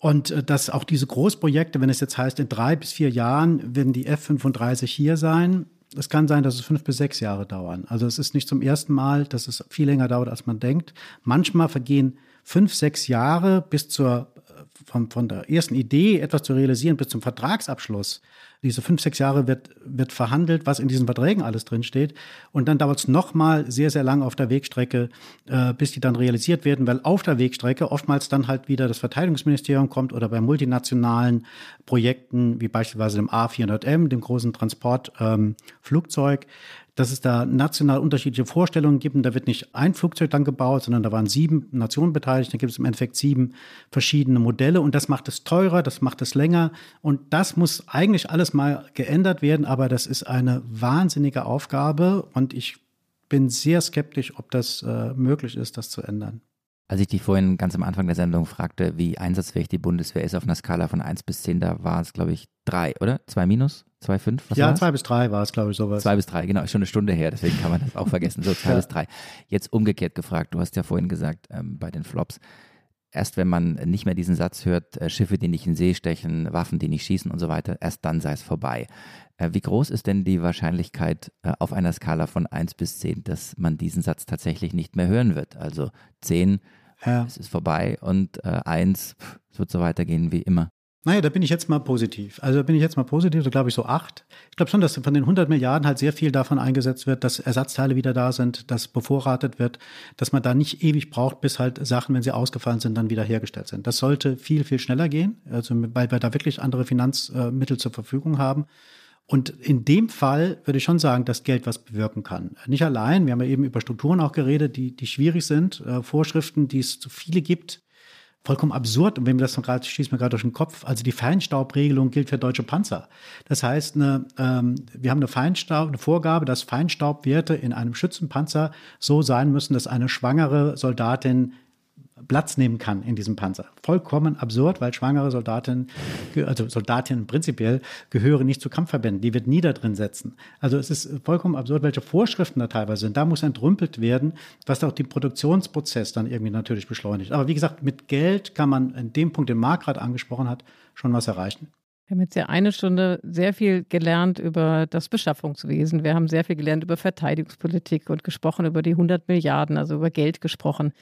Und äh, dass auch diese Großprojekte, wenn es jetzt heißt, in drei bis vier Jahren werden die F-35 hier sein, es kann sein, dass es fünf bis sechs Jahre dauern. Also es ist nicht zum ersten Mal, dass es viel länger dauert, als man denkt. Manchmal vergehen fünf, sechs Jahre bis zur von, von der ersten Idee, etwas zu realisieren, bis zum Vertragsabschluss. Diese fünf, sechs Jahre wird, wird verhandelt, was in diesen Verträgen alles drinsteht. Und dann dauert es nochmal sehr, sehr lang auf der Wegstrecke, äh, bis die dann realisiert werden, weil auf der Wegstrecke oftmals dann halt wieder das Verteidigungsministerium kommt oder bei multinationalen Projekten, wie beispielsweise dem A400M, dem großen Transportflugzeug, ähm, dass es da national unterschiedliche Vorstellungen gibt. Und da wird nicht ein Flugzeug dann gebaut, sondern da waren sieben Nationen beteiligt. Da gibt es im Endeffekt sieben verschiedene Modelle. Und das macht es teurer, das macht es länger. Und das muss eigentlich alles mal geändert werden. Aber das ist eine wahnsinnige Aufgabe. Und ich bin sehr skeptisch, ob das äh, möglich ist, das zu ändern. Als ich dich vorhin ganz am Anfang der Sendung fragte, wie einsatzfähig die Bundeswehr ist auf einer Skala von 1 bis 10, da war es, glaube ich, drei, oder? Zwei minus? Zwei, fünf? Was ja, zwei bis drei war es, glaube ich, sowas. Zwei bis drei, genau, ist schon eine Stunde her, deswegen kann man das auch vergessen. So, zwei ja. bis drei. Jetzt umgekehrt gefragt, du hast ja vorhin gesagt, ähm, bei den Flops, erst wenn man nicht mehr diesen Satz hört, äh, Schiffe, die nicht in See stechen, Waffen, die nicht schießen und so weiter, erst dann sei es vorbei. Äh, wie groß ist denn die Wahrscheinlichkeit äh, auf einer Skala von 1 bis 10, dass man diesen Satz tatsächlich nicht mehr hören wird? Also 10, ja. es ist vorbei und äh, 1, es wird so weitergehen wie immer. Naja, da bin ich jetzt mal positiv. Also da bin ich jetzt mal positiv, da glaube ich so acht. Ich glaube schon, dass von den 100 Milliarden halt sehr viel davon eingesetzt wird, dass Ersatzteile wieder da sind, dass bevorratet wird, dass man da nicht ewig braucht, bis halt Sachen, wenn sie ausgefallen sind, dann wieder hergestellt sind. Das sollte viel, viel schneller gehen, also weil wir da wirklich andere Finanzmittel zur Verfügung haben. Und in dem Fall würde ich schon sagen, dass Geld was bewirken kann. Nicht allein, wir haben ja eben über Strukturen auch geredet, die, die schwierig sind, äh, Vorschriften, die es zu viele gibt, vollkommen absurd. Und wenn mir das noch gerade schießt mir gerade durch den Kopf. Also die Feinstaubregelung gilt für deutsche Panzer. Das heißt, eine, ähm, wir haben eine Feinstaub, eine Vorgabe, dass Feinstaubwerte in einem Schützenpanzer so sein müssen, dass eine schwangere Soldatin Platz nehmen kann in diesem Panzer. Vollkommen absurd, weil schwangere Soldatinnen, also Soldatinnen prinzipiell, gehören nicht zu Kampfverbänden. Die wird nie da drin setzen. Also es ist vollkommen absurd, welche Vorschriften da teilweise sind. Da muss entrümpelt werden, was auch den Produktionsprozess dann irgendwie natürlich beschleunigt. Aber wie gesagt, mit Geld kann man in dem Punkt, den Marc gerade angesprochen hat, schon was erreichen. Wir haben jetzt ja eine Stunde sehr viel gelernt über das Beschaffungswesen. Wir haben sehr viel gelernt über Verteidigungspolitik und gesprochen über die 100 Milliarden, also über Geld gesprochen.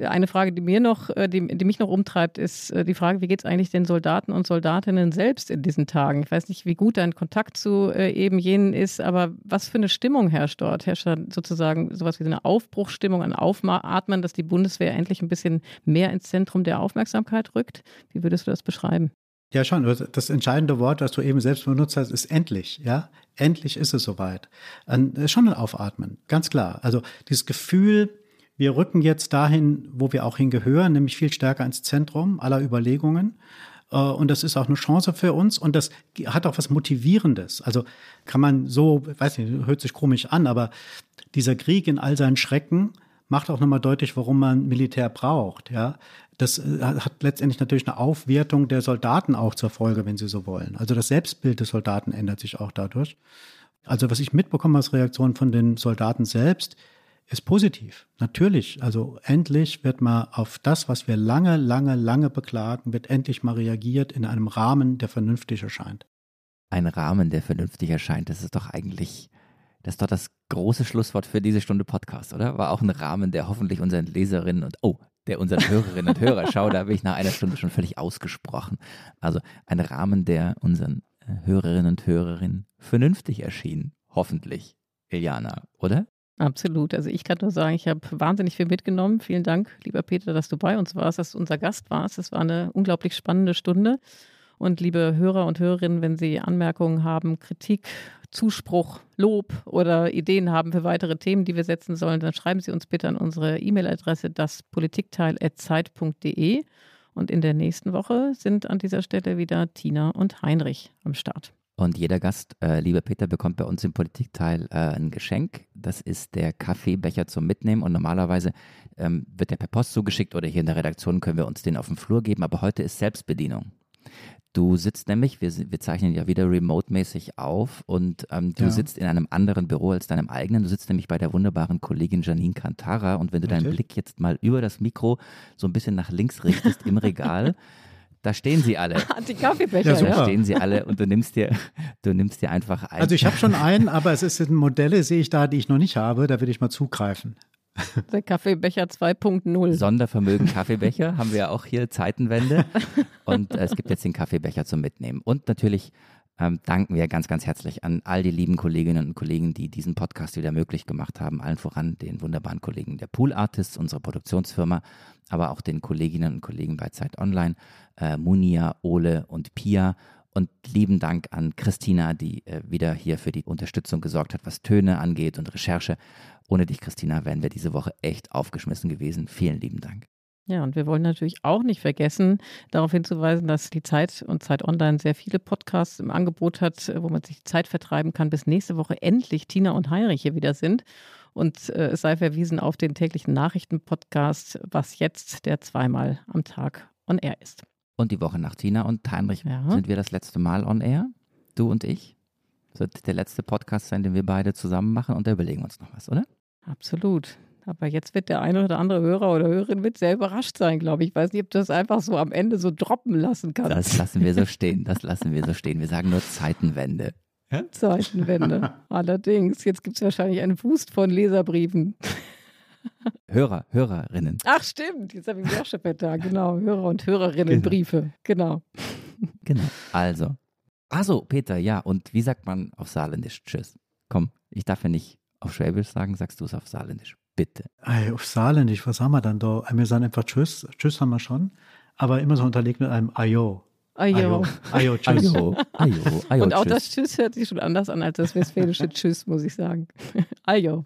Eine Frage, die mir noch, äh, die, die mich noch umtreibt, ist äh, die Frage, wie geht es eigentlich den Soldaten und Soldatinnen selbst in diesen Tagen? Ich weiß nicht, wie gut dein Kontakt zu äh, eben jenen ist, aber was für eine Stimmung herrscht dort? Herrscht da sozusagen sowas wie eine Aufbruchsstimmung, ein Aufatmen, dass die Bundeswehr endlich ein bisschen mehr ins Zentrum der Aufmerksamkeit rückt? Wie würdest du das beschreiben? Ja, schon. Das entscheidende Wort, was du eben selbst benutzt hast, ist endlich. Ja, endlich ist es soweit. Ist schon ein Aufatmen, ganz klar. Also dieses Gefühl, wir rücken jetzt dahin, wo wir auch hingehören, nämlich viel stärker ins Zentrum aller Überlegungen. Äh, und das ist auch eine Chance für uns und das hat auch was Motivierendes. Also kann man so, weiß nicht, hört sich komisch an, aber dieser Krieg in all seinen Schrecken macht auch nochmal deutlich, warum man Militär braucht. Ja, das äh, hat letztendlich natürlich eine Aufwertung der Soldaten auch zur Folge, wenn Sie so wollen. Also das Selbstbild des Soldaten ändert sich auch dadurch. Also was ich mitbekomme als Reaktion von den Soldaten selbst, ist positiv. Natürlich. Also endlich wird mal auf das, was wir lange, lange, lange beklagen, wird endlich mal reagiert in einem Rahmen, der vernünftig erscheint. Ein Rahmen, der vernünftig erscheint, das ist doch eigentlich, das ist doch das große Schlusswort für diese Stunde Podcast, oder? War auch ein Rahmen, der hoffentlich unseren Leserinnen und, oh, der unseren Hörerinnen und Hörer schau, da habe ich nach einer Stunde schon völlig ausgesprochen. Also ein Rahmen, der unseren äh, Hörerinnen und Hörerinnen vernünftig erschien. Hoffentlich, Iliana, oder? Absolut. Also ich kann nur sagen, ich habe wahnsinnig viel mitgenommen. Vielen Dank, lieber Peter, dass du bei uns warst, dass du unser Gast warst. Es war eine unglaublich spannende Stunde. Und liebe Hörer und Hörerinnen, wenn Sie Anmerkungen haben, Kritik, Zuspruch, Lob oder Ideen haben für weitere Themen, die wir setzen sollen, dann schreiben Sie uns bitte an unsere E-Mail-Adresse daspolitikteil.zeit.de. Und in der nächsten Woche sind an dieser Stelle wieder Tina und Heinrich am Start. Und jeder Gast, äh, lieber Peter, bekommt bei uns im Politikteil äh, ein Geschenk. Das ist der Kaffeebecher zum Mitnehmen. Und normalerweise ähm, wird der per Post zugeschickt oder hier in der Redaktion können wir uns den auf dem Flur geben. Aber heute ist Selbstbedienung. Du sitzt nämlich, wir, wir zeichnen ja wieder remote-mäßig auf und ähm, du ja. sitzt in einem anderen Büro als deinem eigenen. Du sitzt nämlich bei der wunderbaren Kollegin Janine Cantara und wenn du okay. deinen Blick jetzt mal über das Mikro so ein bisschen nach links richtest im Regal, da stehen sie alle. Die Kaffeebecher, ja, Da stehen sie alle und du nimmst dir, du nimmst dir einfach einen. Also ich habe schon einen, aber es sind Modelle, sehe ich da, die ich noch nicht habe. Da würde ich mal zugreifen. Der Kaffeebecher 2.0. Sondervermögen Kaffeebecher haben wir ja auch hier, Zeitenwende. Und äh, es gibt jetzt den Kaffeebecher zum Mitnehmen. Und natürlich ähm, danken wir ganz, ganz herzlich an all die lieben Kolleginnen und Kollegen, die diesen Podcast wieder möglich gemacht haben. Allen voran den wunderbaren Kollegen der Pool Artists, unsere Produktionsfirma, aber auch den Kolleginnen und Kollegen bei Zeit Online, äh, Munia, Ole und Pia. Und lieben Dank an Christina, die äh, wieder hier für die Unterstützung gesorgt hat, was Töne angeht und Recherche. Ohne dich, Christina, wären wir diese Woche echt aufgeschmissen gewesen. Vielen lieben Dank. Ja, und wir wollen natürlich auch nicht vergessen, darauf hinzuweisen, dass die Zeit und Zeit Online sehr viele Podcasts im Angebot hat, wo man sich Zeit vertreiben kann, bis nächste Woche endlich Tina und Heinrich hier wieder sind. Und äh, es sei verwiesen auf den täglichen Nachrichtenpodcast, was jetzt der zweimal am Tag on air ist. Und die Woche nach Tina und Heinrich ja. sind wir das letzte Mal on air, du und ich. Das wird der letzte Podcast sein, den wir beide zusammen machen und da überlegen wir uns noch was, oder? Absolut. Aber jetzt wird der eine oder andere Hörer oder Hörerin wird sehr überrascht sein, glaube ich. Ich weiß nicht, ob du das einfach so am Ende so droppen lassen kannst. Das lassen wir so stehen. Das lassen wir so stehen. Wir sagen nur Zeitenwende. Ja? Zeitenwende. Allerdings. Jetzt gibt es wahrscheinlich einen Fuß von Leserbriefen. Hörer, Hörerinnen. Ach, stimmt. Jetzt habe ich auch schon vertan. Genau. Hörer und Hörerinnenbriefe. Genau. Genau. Also, also, Peter, ja, und wie sagt man auf Saarländisch Tschüss? Komm, ich darf ja nicht auf Schwäbisch sagen, sagst du es auf Saarländisch, bitte. Ey, auf Saarländisch, was haben wir dann da? Wir sagen einfach Tschüss, Tschüss haben wir schon, aber immer so unterlegt mit einem Ayo. Ayo. Ayo, tschüss. Ayo, ayo, ayo, Und auch tschüss. das Tschüss hört sich schon anders an als das westfälische Tschüss, muss ich sagen. Ayo.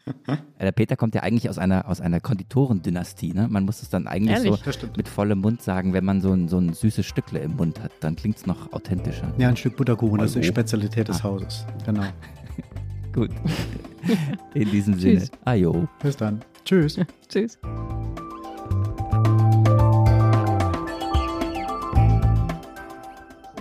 Der Peter kommt ja eigentlich aus einer, aus einer Konditorendynastie. Ne? Man muss es dann eigentlich Ehrlich? so mit vollem Mund sagen, wenn man so ein, so ein süßes Stückle im Mund hat. Dann klingt es noch authentischer. Ja, ein Stück Butterkuchen, das ist die Spezialität des ah. Hauses. Genau. Gut. In diesem Sinne. Ayo. Bis dann. Tschüss. Tschüss.